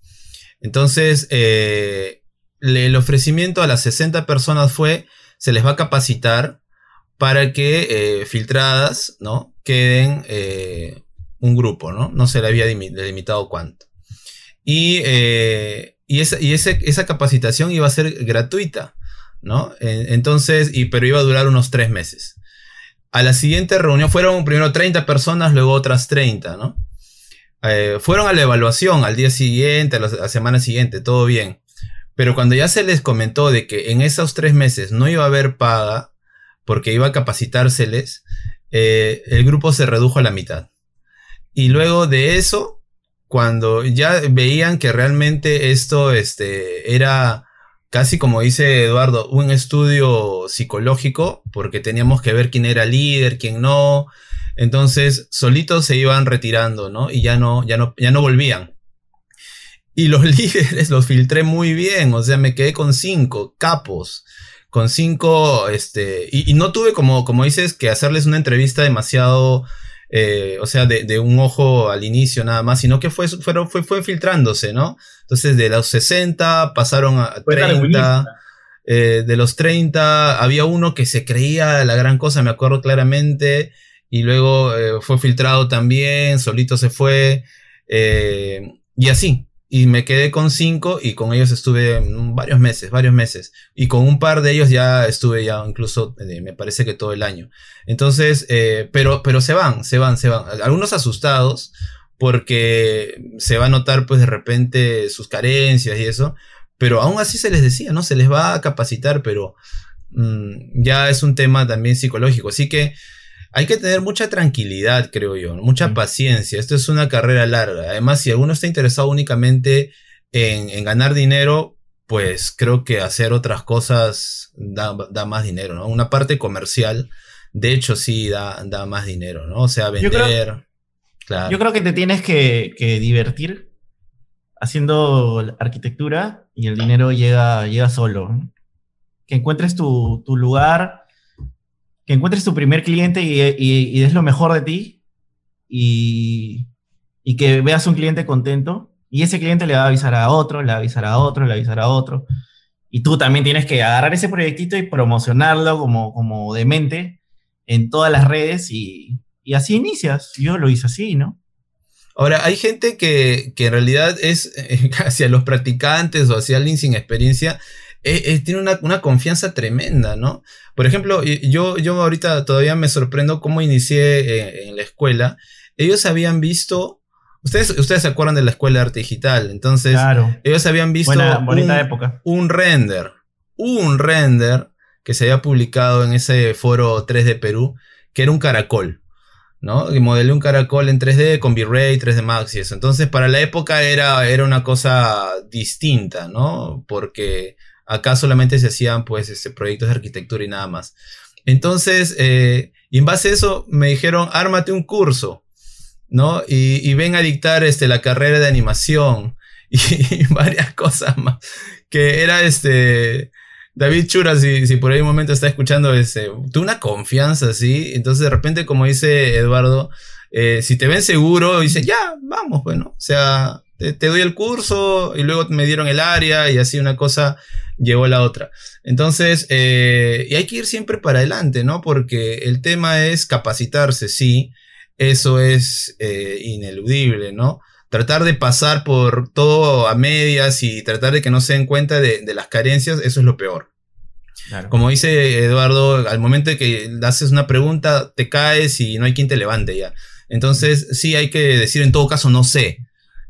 Entonces, eh, el ofrecimiento a las 60 personas fue, se les va a capacitar para que eh, filtradas, ¿no? Queden eh, un grupo, ¿no? No se le había delimitado cuánto. Y, eh, esa, capacitación iba a ser gratuita, ¿no? En- Entonces, y, pero iba a durar unos tres meses. A la siguiente reunión fueron primero 30 personas, luego otras 30, ¿no? Eh, fueron a la evaluación al día siguiente, a la, a la semana siguiente, todo bien. Pero cuando ya se les comentó de que en esos tres meses no iba a haber paga, porque iba a capacitárseles, eh, el grupo se redujo a la mitad. Y luego de eso, cuando ya veían que realmente esto este, era casi como dice Eduardo, un estudio psicológico, porque teníamos que ver quién era líder, quién no. Entonces, solitos se iban retirando, ¿no? Y ya no, ya no, ya no volvían. Y los líderes los filtré muy bien, o sea, me quedé con cinco capos, con cinco, este, y, no tuve como, como dices, que hacerles una entrevista demasiado, eh, o sea, de, de un ojo al inicio nada más, sino que fue, fueron, fue, fue filtrándose, ¿no? Entonces, de los 60 pasaron a Fue 30. darwinista. Eh, de los 30 había uno que se creía la gran cosa, me acuerdo claramente, y luego eh, fue filtrado también, solito se fue, eh, y así. Y me quedé con cinco y con ellos estuve varios meses, varios meses. Y con un par de ellos ya estuve ya incluso, eh, me parece que todo el año. Entonces, eh, pero, pero se van, se van, se van. Algunos asustados porque se va a notar pues de repente sus carencias y eso. Pero aún así se les decía, ¿no? Se les va a capacitar, pero mm, ya es un tema también psicológico. Así que hay que tener mucha tranquilidad, creo yo, mucha paciencia. Esto es una carrera larga. Además, si alguno está interesado únicamente en, en ganar dinero, pues creo que hacer otras cosas da, da más dinero, ¿no? Una parte comercial, de hecho, sí da, da más dinero, ¿no? O sea, Yo vender. creo- claro. Yo creo que te tienes que, que divertir haciendo arquitectura y el dinero llega, llega solo. Que encuentres tu, tu lugar, que encuentres tu primer cliente y, y- des lo mejor de ti y, y que veas un cliente contento y ese cliente le va a avisar a otro, le va a avisar a otro, le va a avisar a otro. Y tú también tienes que agarrar ese proyectito y promocionarlo como, como demente en todas las redes y, y así inicias. Yo lo hice así, ¿no? Ahora, hay gente que, que en realidad es hacia los practicantes o hacia alguien sin experiencia, eh, eh, tiene una, una confianza tremenda, ¿no? Por ejemplo, yo, yo ahorita todavía me sorprendo cómo inicié eh, en la escuela. Ellos habían visto, ustedes, ustedes se acuerdan de la escuela de arte digital, entonces Claro. ellos habían visto Buena, bonita un- época. un render, un render que se había publicado en ese foro 3D Perú, que era un caracol, ¿no? Y modelé un caracol en 3D con V-Ray, 3D Max y eso. Entonces, para la época era, era una cosa distinta, ¿no? Porque acá solamente se hacían, pues, este, proyectos de arquitectura y nada más. Entonces, eh, en base a eso, me dijeron, ármate un curso, ¿no? Y, ven a dictar este, la carrera de animación y varias cosas más que era este David Chura, si, si por ahí un momento está escuchando, tuvo una confianza así, entonces de repente como dice Eduardo, eh, si te ven seguro, dice, ya, vamos, bueno, o sea, te, te doy el curso y luego me dieron el área y así una cosa llevó la otra. Entonces, eh, y hay que ir siempre para adelante, ¿no? Porque el tema es capacitarse, sí, eso es eh, ineludible, ¿no? tratar de pasar por todo a medias y tratar de que no se den cuenta de, de las carencias, eso es lo peor. Claro. Como dice Eduardo, al momento de que haces una pregunta, te caes y no hay quien te levante ya. Entonces, sí hay que decir en todo caso, no sé.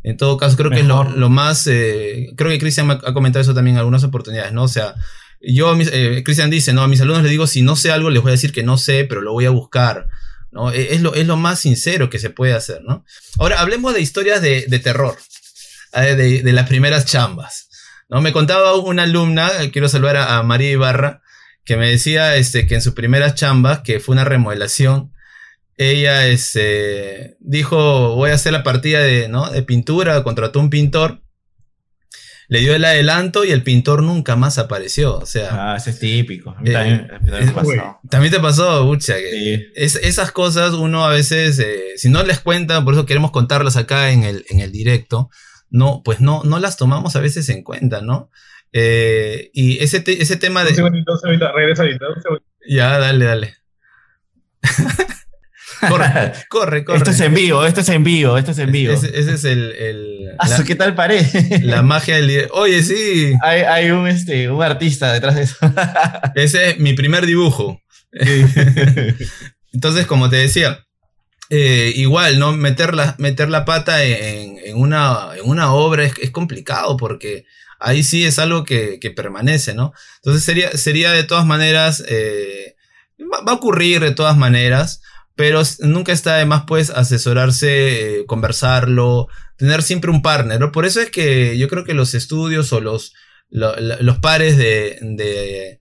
En todo caso, creo que es lo, lo más, eh, creo que Cristian ha comentado eso también en algunas oportunidades, ¿no? O sea, yo, eh, Cristian dice, no, a mis alumnos les digo, si no sé algo, les voy a decir que no sé, pero lo voy a buscar. ¿no? E, es, lo, es lo más sincero que se puede hacer, ¿no? Ahora, hablemos de historias de, de terror, de, de, las primeras chambas, ¿no? Me contaba una alumna, quiero saludar a, a María Ibarra, que me decía este, que en sus primeras chambas, que fue una remodelación, ella este, dijo, voy a hacer la partida de, ¿no? de pintura, contrató un pintor, le dio el adelanto y el pintor nunca más apareció. O sea, ah, ese es típico. A mí también, eh, también, pasó. también, te pasó, Bucha. Que sí. es, esas cosas uno a veces, eh, si no les cuenta, por eso queremos contarlas acá en el, en el directo, no, pues no, no las tomamos a veces en cuenta, ¿no? Eh, y ese, te, ese tema de. Un segundito, un segundito, regresa ahorita, un segundito. Ya, dale, dale. corre, corre, corre. Esto es en vivo, esto es en vivo, esto es en vivo. Ese, ese es el. el ah, la, ¿Qué tal parece? La magia del. Oye, sí. Hay, hay un, este, un artista detrás de eso. ese es mi primer dibujo. Entonces, como te decía, eh, igual, ¿no? Meter la, meter la pata en, en, una, en una obra es, es complicado porque ahí sí es algo que, que permanece, ¿no? Entonces sería, sería de todas maneras, eh, va, a ocurrir de todas maneras, pero nunca está de más pues asesorarse, eh, conversarlo, tener siempre un partner, ¿no? Por eso es que yo creo que los estudios o los, lo, los pares de, de,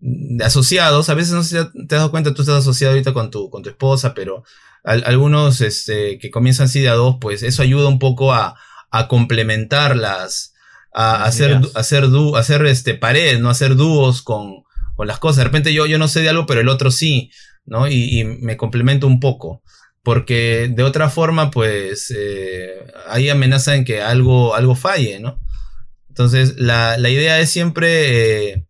de, asociados, a veces no sé si te has dado cuenta, tú estás asociado ahorita con tu, con tu esposa, pero al, algunos este, que comienzan así de a dos, pues eso ayuda un poco a, a complementar las, a hacer, hacer, du, hacer este, pared, no hacer dúos con, con, las cosas. De repente yo, yo no sé de algo, pero el otro sí, ¿no? Y, me complemento un poco. Porque de otra forma, pues, eh, hay amenaza en que algo, algo falle, ¿no? Entonces, la, la idea es siempre eh,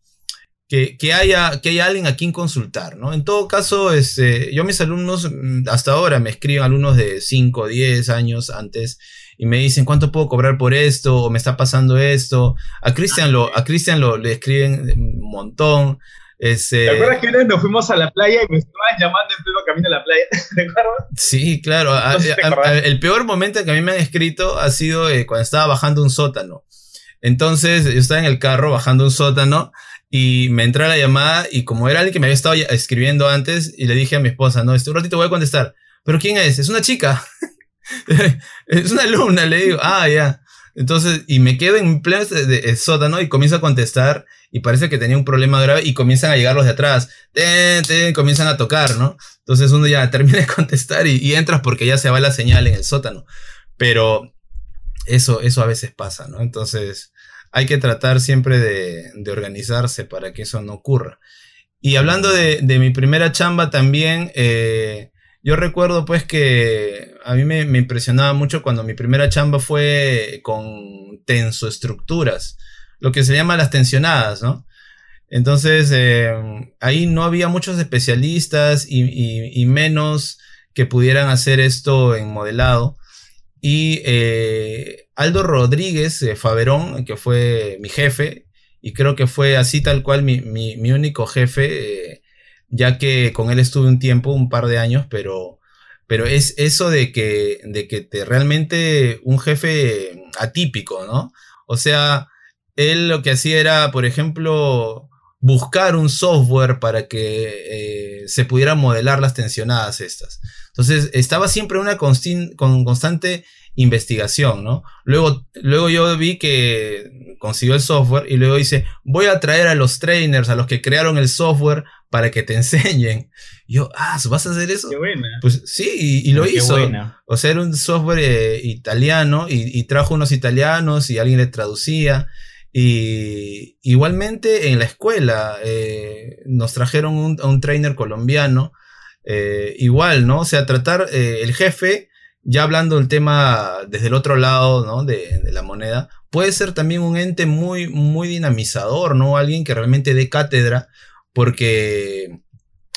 que, que, haya, que haya alguien a quien consultar, ¿no? En todo caso, este, yo mis alumnos, mm, hasta ahora me escriben alumnos de 5, 10 años antes, y me dicen cuánto puedo cobrar por esto o me está pasando esto. A Cristian lo, a lo le escriben un montón. Ese... ¿Te acuerdas que nos fuimos a la playa y me estaban llamando en pleno camino a la playa? ¿Te acuerdas? Sí, claro. A, a, a, el peor momento que a mí me han escrito ha sido eh, cuando estaba bajando un sótano. Entonces yo estaba en el carro bajando un sótano y me entra la llamada y como era alguien que me había estado escribiendo antes y le dije a mi esposa, no, este un ratito voy a contestar. ¿Pero quién es? Es una chica. es una alumna, le digo, ah, ya. Entonces, y me quedo en pleno sótano y comienzo a contestar y parece que tenía un problema grave y comienzan a llegar los de atrás, ten, ten, comienzan a tocar, ¿no? Entonces uno ya termina de contestar y, entras porque ya se va la señal en el sótano. Pero eso, eso a veces pasa, ¿no? Entonces hay que tratar siempre de, organizarse para que eso no ocurra. Y hablando de, de mi primera chamba también, eh, yo recuerdo pues que a mí me, impresionaba mucho cuando mi primera chamba fue con tensoestructuras, lo que se llama las tensionadas, ¿no? Entonces eh, ahí no había muchos especialistas y, menos que pudieran hacer esto en modelado. Y eh, Aldo Rodríguez eh, que fue mi jefe, y creo que fue así tal cual mi único jefe, eh, ya que con él estuve un tiempo, un par de años, pero, pero es eso de que, de que te realmente un jefe atípico, ¿no? O sea, él lo que hacía era, por ejemplo, buscar un software para que eh, se pudieran modelar las tensionadas estas. Entonces, estaba siempre una con constante investigación, ¿no? Luego, luego yo vi que consiguió el software y luego dice, voy a traer a los trainers, a los que crearon el software para que te enseñen. Y yo, ah, ¿vas a hacer eso? Qué buena. Pues sí, y, y lo Qué hizo. Buena. O sea, era un software eh, italiano y, y, trajo unos italianos y alguien le traducía. Y igualmente en la escuela eh, nos trajeron un, un trainer colombiano. Eh, igual, ¿no? O sea, tratar el jefe ya hablando del tema desde el otro lado ¿no? de, de, la moneda, puede ser también un ente muy, muy dinamizador, ¿no? Alguien que realmente dé cátedra, porque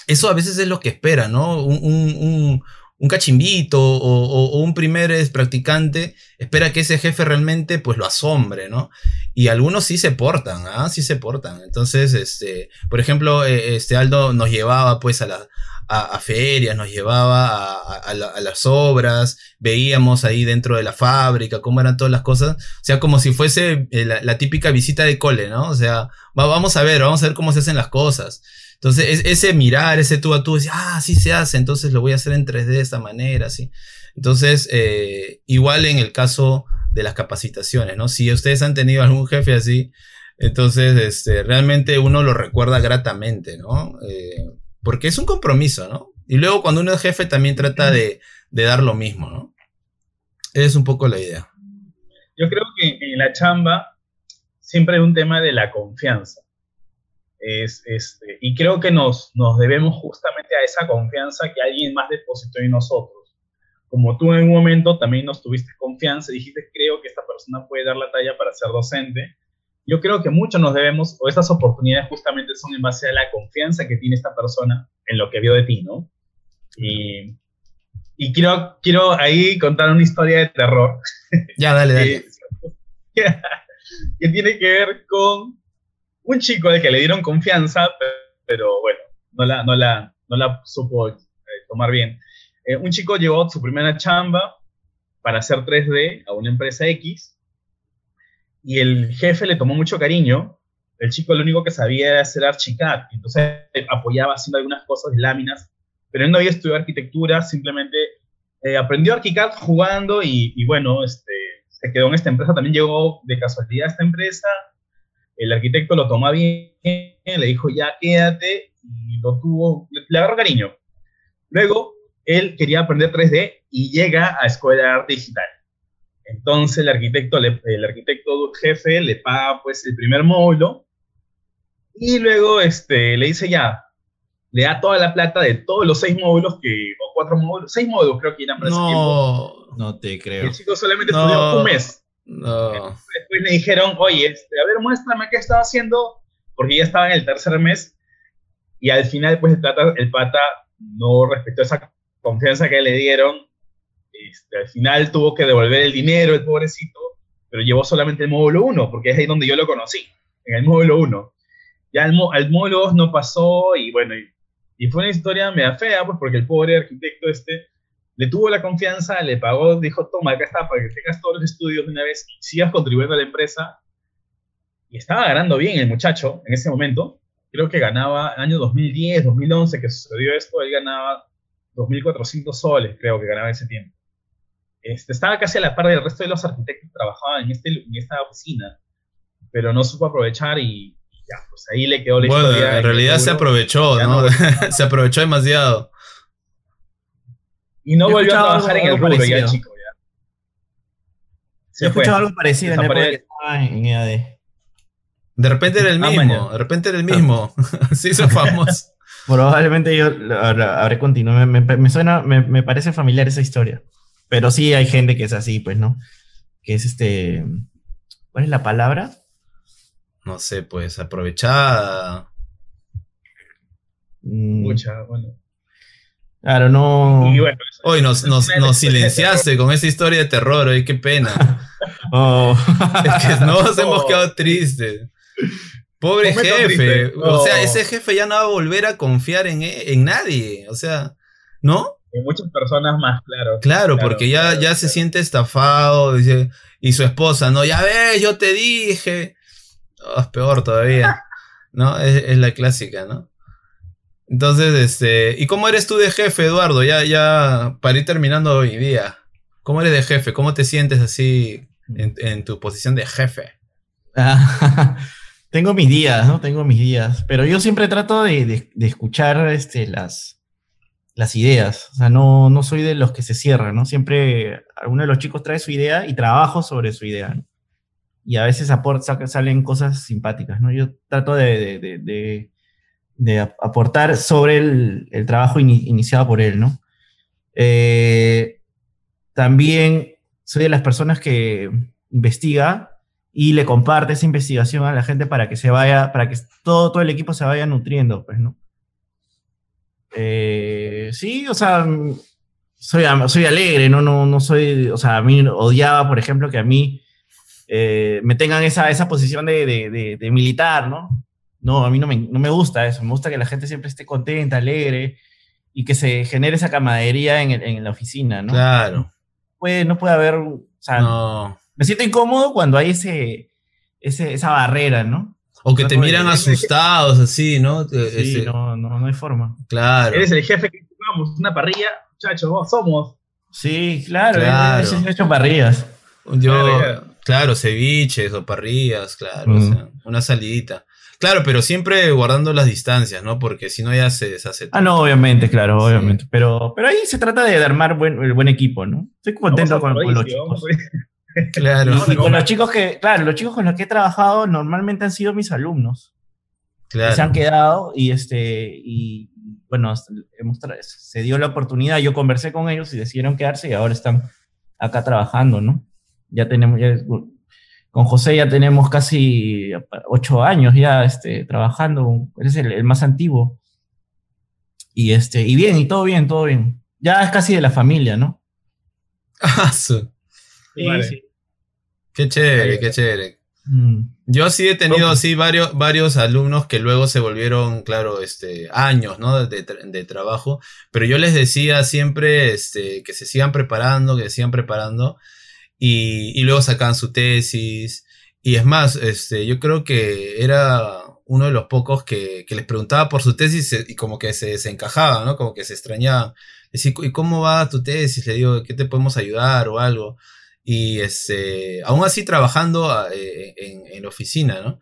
eso a veces es lo que espera, ¿no? Un, un, cachimbito o, un primer practicante espera que ese jefe realmente pues lo asombre, ¿no? Y algunos sí se portan, ¿ah? Sí se portan. Entonces, este, por ejemplo, eh, este Aldo nos llevaba pues a, la, a, ferias, nos llevaba a, las obras, veíamos ahí dentro de la fábrica cómo eran todas las cosas, o sea, como si fuese eh, la, típica visita de cole, ¿no? O sea, vamos a ver, vamos a ver cómo se hacen las cosas. Entonces, ese mirar, ese tú a tú, decir, ah, sí se hace, entonces lo voy a hacer en 3D de esta manera, así. Entonces, eh, igual en el caso de las capacitaciones, ¿no? Si ustedes han tenido algún jefe así, entonces, este, realmente uno lo recuerda gratamente, ¿no? Eh, porque es un compromiso, ¿no? Y luego cuando uno es jefe también trata de, de dar lo mismo, ¿no? Es un poco la idea. Yo creo que en la chamba siempre hay un tema de la confianza. Es, este, y creo que nos, nos debemos justamente a esa confianza que alguien más depositó en nosotros. Como tú en un momento también nos tuviste confianza y dijiste, creo que esta persona puede dar la talla para ser docente, yo creo que muchos nos debemos, o estas oportunidades justamente son en base a la confianza que tiene esta persona en lo que vio de ti, ¿no? Y, y quiero, quiero ahí contar una historia de terror. Ya, dale, dale. que tiene que ver con un chico al que le dieron confianza, pero bueno, no la, supo eh, tomar bien. Eh, un chico llevó su primera chamba para hacer 3D a una empresa X y el jefe le tomó mucho cariño. El chico lo único que sabía era hacer Archicad, entonces apoyaba haciendo algunas cosas de láminas, pero él no había estudiado arquitectura, simplemente eh, aprendió Archicad jugando y, y, bueno, este, se quedó en esta empresa, también llegó de casualidad a esta empresa, el arquitecto lo toma bien, le dijo, ya quédate, y lo tuvo, le agarró cariño. Luego, él quería aprender 3D y llega a Escuela de Arte Digital. Entonces, el arquitecto, el arquitecto jefe le paga pues el primer módulo y luego este, le dice ya, le da toda la plata de todos los seis módulos que, o cuatro módulos, seis módulos creo que eran para no, ese tiempo. No te creo. El chico solamente estudió un mes. No. Después me dijeron, oye, este, a ver, muéstrame qué estaba haciendo, porque ya estaba en el tercer mes, y al final, pues, el, plata, el pata no respetó esa confianza que le dieron, este, al final tuvo que devolver el dinero, el pobrecito, pero llevó solamente el módulo 1, porque es ahí donde yo lo conocí, en el módulo 1. Ya al, módulo 2 no pasó, y bueno, y, y fue una historia media fea, pues, porque el pobre arquitecto este le tuvo la confianza, le pagó, dijo, toma, acá está, para que tengas todos los estudios de una vez y sigas contribuyendo a la empresa. Y estaba ganando bien el muchacho en ese momento. Creo que ganaba, en el año 2010, 2011 que sucedió esto, él ganaba 2.400 soles, creo que ganaba en ese tiempo. Este, estaba casi a la par del resto de los arquitectos que trabajaban en, este, en esta oficina, pero no supo aprovechar y, ya, pues ahí le quedó la bueno, En realidad se aprovechó, ¿no? se aprovechó demasiado. Y no volvió a trabajar en el rubro ya, chico. Ya. Se He escuchado algo parecido en época que estaba en EAD. De repente era el ah, mismo, de repente era el mismo. Se hizo famoso. Probablemente yo habré continuado. Me, suena, me, parece familiar esa historia. Pero sí hay gente que es así, pues, ¿no? Que es este. ¿Cuál es la palabra? No sé, pues aprovechada. Mucha, bueno. Claro, no. Hoy nos, nos, silenciaste con esa historia de terror, hoy qué pena. Oh. es que nos hemos quedado tristes. Pobre jefe. O sea, ese jefe ya no va a volver a confiar en, e, en nadie. O sea, ¿no? En muchas personas más, claro. Claro, porque ya, ya se siente estafado. y su esposa, ¿no? Ya ves, yo te dije. Oh, es peor todavía. ¿No? es la clásica, ¿no? Entonces, este, ¿y cómo eres tú de jefe, Eduardo? Ya, ya, para ir terminando hoy día. ¿Cómo eres de jefe? ¿Cómo te sientes así en, tu posición de jefe? tengo mis días, ¿no? Tengo mis días. Pero yo siempre trato de, escuchar este, las, las ideas. O sea, no, no soy de los que se cierran, ¿no? Siempre alguno de los chicos trae su idea y trabajo sobre su idea. Y a veces salen cosas simpáticas, ¿no? Yo trato de de aportar sobre el, trabajo iniciado por él, ¿no? Eh, también soy de las personas que investiga y le comparte esa investigación a la gente para que se vaya, para que todo, todo el equipo se vaya nutriendo, pues, ¿no? Eh, sí, o sea, soy, soy alegre, ¿no? No, no soy, o sea, a mí odiaba, por ejemplo, que a mí eh, me tengan esa, esa posición de, de, de, militar, ¿no? No, a mí no me, no me, gusta eso, me gusta que la gente siempre esté contenta, alegre y que se genere esa camaradería en, en la oficina, ¿no? Claro. Puede, no puede haber, o sea, no. me siento incómodo cuando hay ese, ese, esa barrera, ¿no? O que te miran asustados, así, ¿no? Sí, no, no, no hay forma. Claro. Eres el jefe que vamos, una parrilla, muchachos, vos somos. Sí, claro, claro. He hecho parrillas. Yo, claro, ceviches o parrillas, claro, o sea, una salidita. Claro, pero siempre guardando las distancias, ¿no? Porque si no ya se deshace todo. Ah, no, obviamente, claro, obviamente. Pero, pero ahí se trata de armar buen, el buen equipo, ¿no? Estoy contento con, los chicos. Claro. Y, con los chicos que, claro, los chicos con los que he trabajado normalmente han sido mis alumnos. Claro. se han quedado y este, y bueno, se dio la oportunidad, yo conversé con ellos y decidieron quedarse y ahora están acá trabajando, ¿no? Ya tenemos, ya, con José ya tenemos casi ocho años ya este, trabajando, eres el, el, más antiguo. Y, este, y bien, y todo bien, todo bien. Ya es casi de la familia, ¿no? Ah, sí, sí. Qué chévere, qué chévere. Mm. Yo sí he tenido así varios, varios alumnos que luego se volvieron, claro, este, años, ¿no? De, de, trabajo, pero yo les decía siempre este, que se sigan preparando, que se sigan preparando, y, y luego sacaban su tesis, y es más, este, yo creo que era uno de los pocos que, que les preguntaba por su tesis y como que se desencajaban, ¿no? Como que se extrañaban. Decir, ¿y cómo va tu tesis? Le digo, ¿qué te podemos ayudar o algo? y este, aún así trabajando ah, eh, en, en, la oficina, ¿no?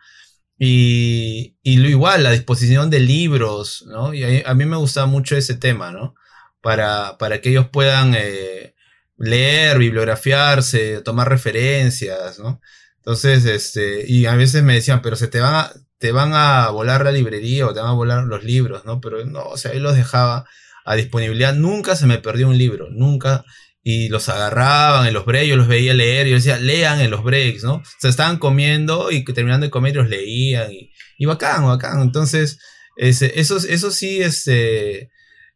Y, y, lo igual, la disposición de libros, ¿no? Y a, mí me gusta mucho ese tema, ¿no? Para, para que ellos puedan eh, leer, bibliografiarse, tomar referencias, ¿no? Entonces, este, y a veces me decían, pero se te van a, te van a volar la librería o te van a volar los libros, ¿no? Pero no, o sea, él los dejaba a disponibilidad. Nunca se me perdió un libro, nunca y los agarraban en los breaks, yo los veía leer, yo decía, lean en los breaks, ¿no? Se estaban comiendo y terminando de comer los leían, y, y bacán, bacán. Entonces, ese, eso, eso sí, este,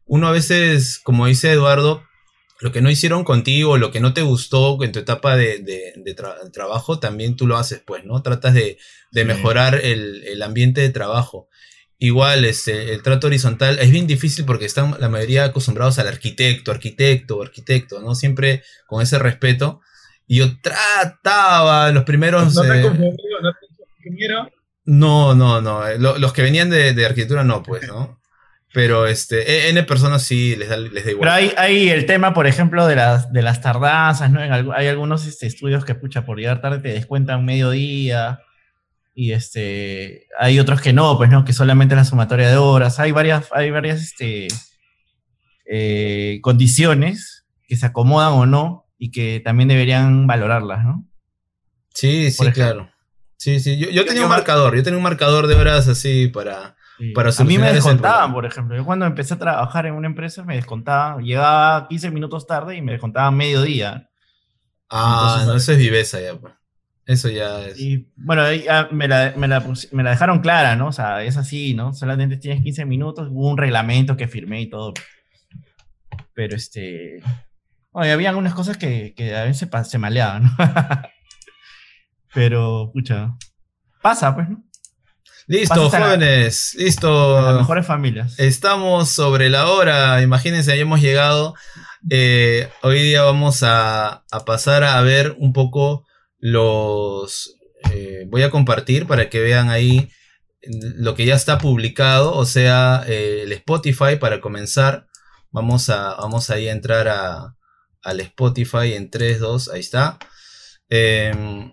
uno a veces, como dice Eduardo, lo que no hicieron contigo, lo que no te gustó en tu etapa de, de, trabajo, también tú lo haces, pues, ¿no? Tratas de, de mejorar el, el, ambiente de trabajo. Igual, este, el trato horizontal es bien difícil porque están la mayoría acostumbrados al arquitecto, arquitecto, arquitecto, ¿no? Siempre con ese respeto. Y yo trataba los primeros... ¿No te eh, ingeniero? No, no, no. Eh, los que venían de, arquitectura no, pues, ¿no? Pero este, N personas sí les da, les da igual. Pero hay, hay, el tema, por ejemplo, de las, de las tardanzas, ¿no? hay algunos este, estudios que, pucha, por llegar tarde te descuentan mediodía y este, hay otros que no, pues no, que solamente la sumatoria de horas. Hay varias, hay varias este, eh, condiciones que se acomodan o no y que también deberían valorarlas, ¿no? Sí, sí, claro. Sí, sí. Yo, yo tenía un marcador, yo tenía un marcador de horas así para, para A mí me descontaban, por ejemplo. Yo cuando empecé a trabajar en una empresa me descontaban, llegaba 15 minutos tarde y me descontaban medio Ah, no, eso es viveza ya, pues. Eso ya es. Y bueno, me la, me, la, me la, dejaron clara, ¿no? O sea, es así, ¿no? Solamente tienes 15 minutos, hubo un reglamento que firmé y todo. Pero este. Bueno, había algunas cosas que, que a veces se, se maleaban, ¿no? Pero, pucha. Pasa, pues, ¿no? Listo, jóvenes, listo. Las mejores familias. Estamos sobre la hora, imagínense, hemos llegado. Eh, hoy día vamos a, a pasar a ver un poco los eh, voy a compartir para que vean ahí lo que ya está publicado, o sea, eh, el Spotify para comenzar. Vamos a, vamos a entrar a, al Spotify en 3, 2, ahí está. Em,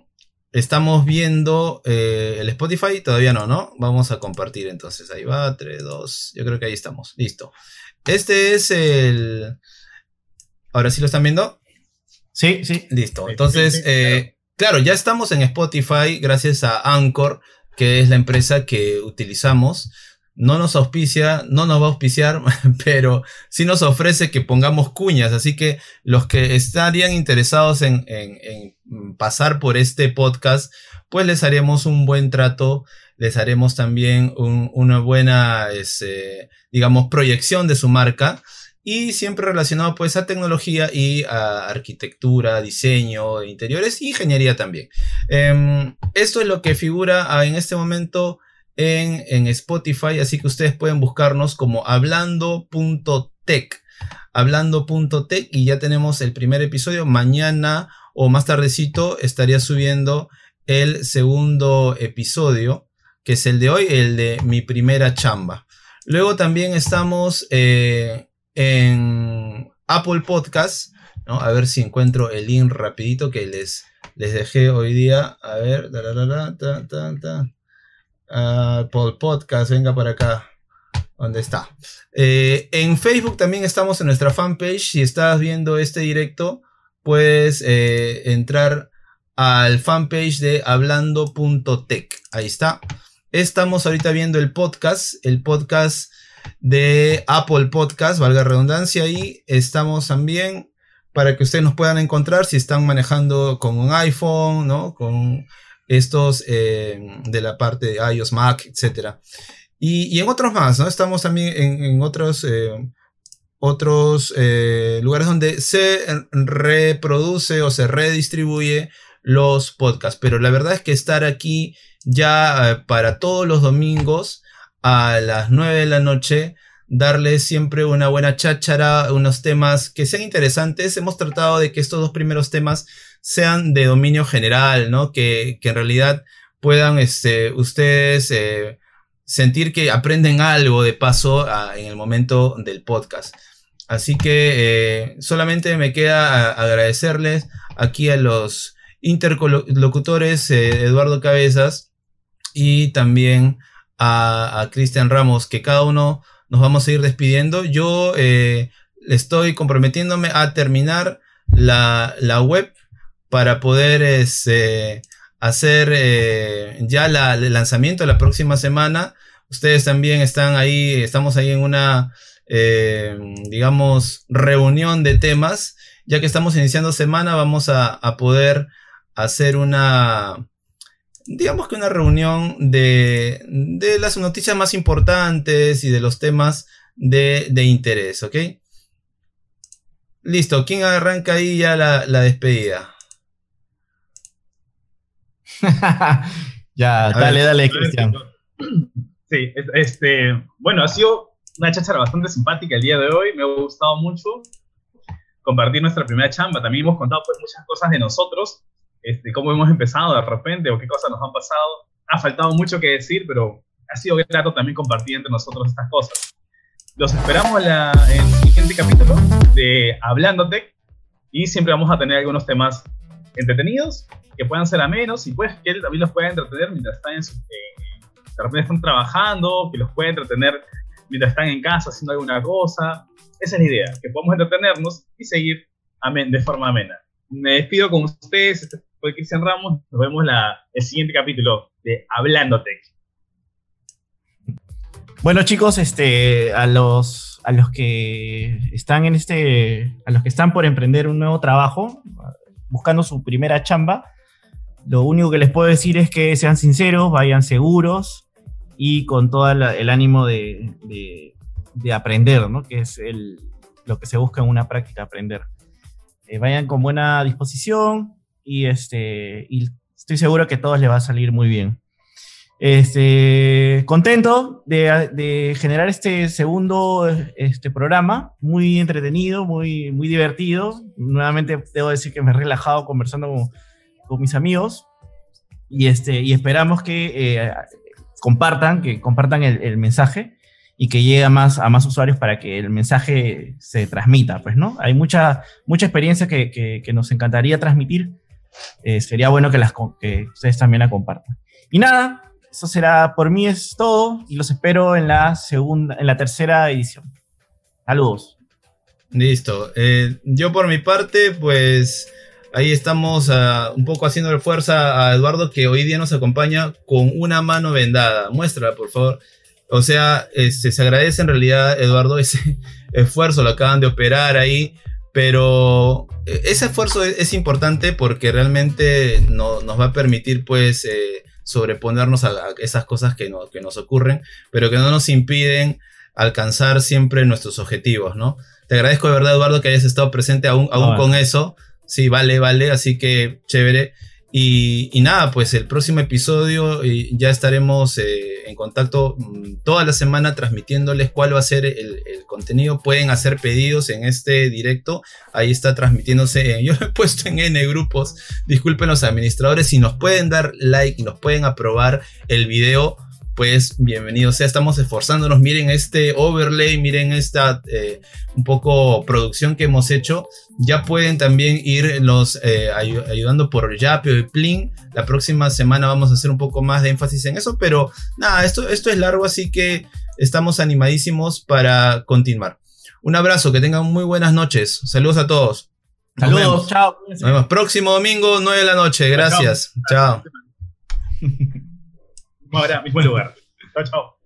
estamos viendo eh, el Spotify, todavía no, ¿no? Vamos a compartir entonces, ahí va, 3, 2, yo creo que ahí estamos, listo. Este es el... Ahora sí lo están viendo. Sí, sí. Listo. Entonces, Claro, ya estamos en Spotify gracias a Anchor, que es la empresa que utilizamos. No nos auspicia, no nos va a auspiciar, pero sí nos ofrece que pongamos cuñas. Así que los que estarían interesados en, pasar por este podcast, pues les haremos un buen trato, les haremos también una buena, este, digamos, proyección de su marca y siempre relacionado pues a tecnología y a arquitectura, diseño, interiores y ingeniería también. Em, esto es lo que figura ah, en este momento en, Spotify, así que ustedes pueden buscarnos como hablando.tech hablando.tech y ya tenemos el primer episodio. Mañana o más tardecito estaría subiendo el segundo episodio, que es el de hoy, el de mi primera chamba. Luego también estamos eh, en Apple Podcast. A ver si encuentro el link rapidito que les, les dejé hoy día. A ver, Apple Podcast, venga para acá. ¿Dónde está? Eh, en Facebook también estamos en nuestra fanpage. Si estás viendo este directo, puedes eh, entrar al fanpage de hablando.tech. Ahí está. Estamos ahorita viendo el podcast, el podcast de Apple Podcast, valga redundancia, y estamos también para que ustedes nos puedan encontrar si están manejando con un iPhone, ¿no? Con estos eh, de la parte de iOS, Mac, etcétera. Y, en otros más, ¿no? Estamos también en, otros, eh, otros eh, lugares donde se reproduce o se redistribuye los podcasts. Pero la verdad es que estar aquí ya para todos los domingos a las 9 de la noche, darle siempre una buena cháchara, unos temas que sean interesantes. Hemos tratado de que estos dos primeros temas sean de dominio general, ¿no? Que, que en realidad puedan este, ustedes sentir que aprenden algo de paso ah, en el momento del podcast. Así que eh, solamente me queda agradecerles aquí a los interlocutores eh, Eduardo Cabezas y también a, Cristian Ramos, que cada uno nos vamos a ir despidiendo. Yo eh, estoy comprometiéndome a terminar la, web para poder este, hacer eh, ya el lanzamiento la próxima semana. Ustedes también están ahí, estamos ahí en una, eh, digamos, reunión de temas. Ya que estamos iniciando semana, vamos a, poder hacer una, digamos que una reunión de, de, las noticias más importantes y de los temas de, de interés, ¿ok? Listo, ¿quién arranca ahí ya la, la despedida? ya, dale, dale, Cristian. Sí, este, bueno, ha sido una cháchara bastante simpática el día de hoy, me ha gustado mucho compartir nuestra primera chamba, también hemos contado pues muchas cosas de nosotros, este, cómo hemos empezado de repente o qué cosas nos han pasado, ha faltado mucho que decir, pero ha sido grato también compartir entre nosotros estas cosas. Los esperamos en, en el siguiente capítulo de Hablándote y siempre vamos a tener algunos temas entretenidos que puedan ser amenos y pues que él también los pueda entretener mientras está en su, de repente están trabajando, que los puede entretener mientras están en casa haciendo alguna cosa. Esa es la idea, que podamos entretenernos y seguir de forma amena. Me despido con ustedes, este fue Cristian Ramos, nos vemos la, el siguiente capítulo de Hablando Tech. Bueno chicos, este, a los, a los que están en este, a los que están por emprender un nuevo trabajo, buscando su primera chamba, lo único que les puedo decir es que sean sinceros, vayan seguros, y con todo el ánimo de, aprender, ¿no? que es lo que se busca en una práctica, aprender. Eh, vayan con buena disposición y, este, y estoy seguro que a todos les va a salir muy bien. Este, contento de, generar este segundo este programa, muy entretenido, muy, muy divertido. Nuevamente debo decir que me he relajado conversando con, mis amigos y, este, y esperamos que eh, compartan, que compartan el, mensaje y que llegue a más, a más usuarios para que el mensaje se transmita, pues, ¿no? Hay mucha, mucha experiencia que, que, nos encantaría transmitir. Eh, sería bueno que, las, que ustedes también la compartan. Y nada, eso será por mí es todo y los espero en la segunda, en la tercera edición. Saludos. Listo. Eh, yo por mi parte, pues Ahí estamos uh, un poco haciendo fuerza a Eduardo que hoy día nos acompaña con una mano vendada. Muéstrala, por favor. O sea, este, se agradece en realidad, Eduardo, ese esfuerzo, lo acaban de operar ahí, pero eh, ese esfuerzo es, importante porque realmente no, nos va a permitir, pues, eh, sobreponernos a, esas cosas que, que nos ocurren, pero que no nos impiden alcanzar siempre nuestros objetivos, ¿no? Te agradezco de verdad, Eduardo, que hayas estado presente aún, aún con eso. Sí, vale, vale, así que chévere. Y, nada, pues el próximo episodio ya estaremos eh, en contacto mm, toda la semana transmitiéndoles cuál va a ser el, contenido. Pueden hacer pedidos en este directo. Ahí está transmitiéndose. yo lo he puesto en N grupos. Disculpen los administradores. Si nos pueden dar like y nos pueden aprobar el video pues bienvenidos. Sea, estamos esforzándonos, miren este overlay, miren esta eh, un poco producción que hemos hecho, ya pueden también ir los eh, ayudando por Yapio y Plin, la próxima semana vamos a hacer un poco más de énfasis en eso, pero nada, esto, esto es largo, así que estamos animadísimos para continuar. Un abrazo, que tengan muy buenas noches, saludos a todos. Saludos, chao. Nos vemos próximo domingo, 9 de la noche, gracias, chao. ahora, mismo lugar. Chao, chao.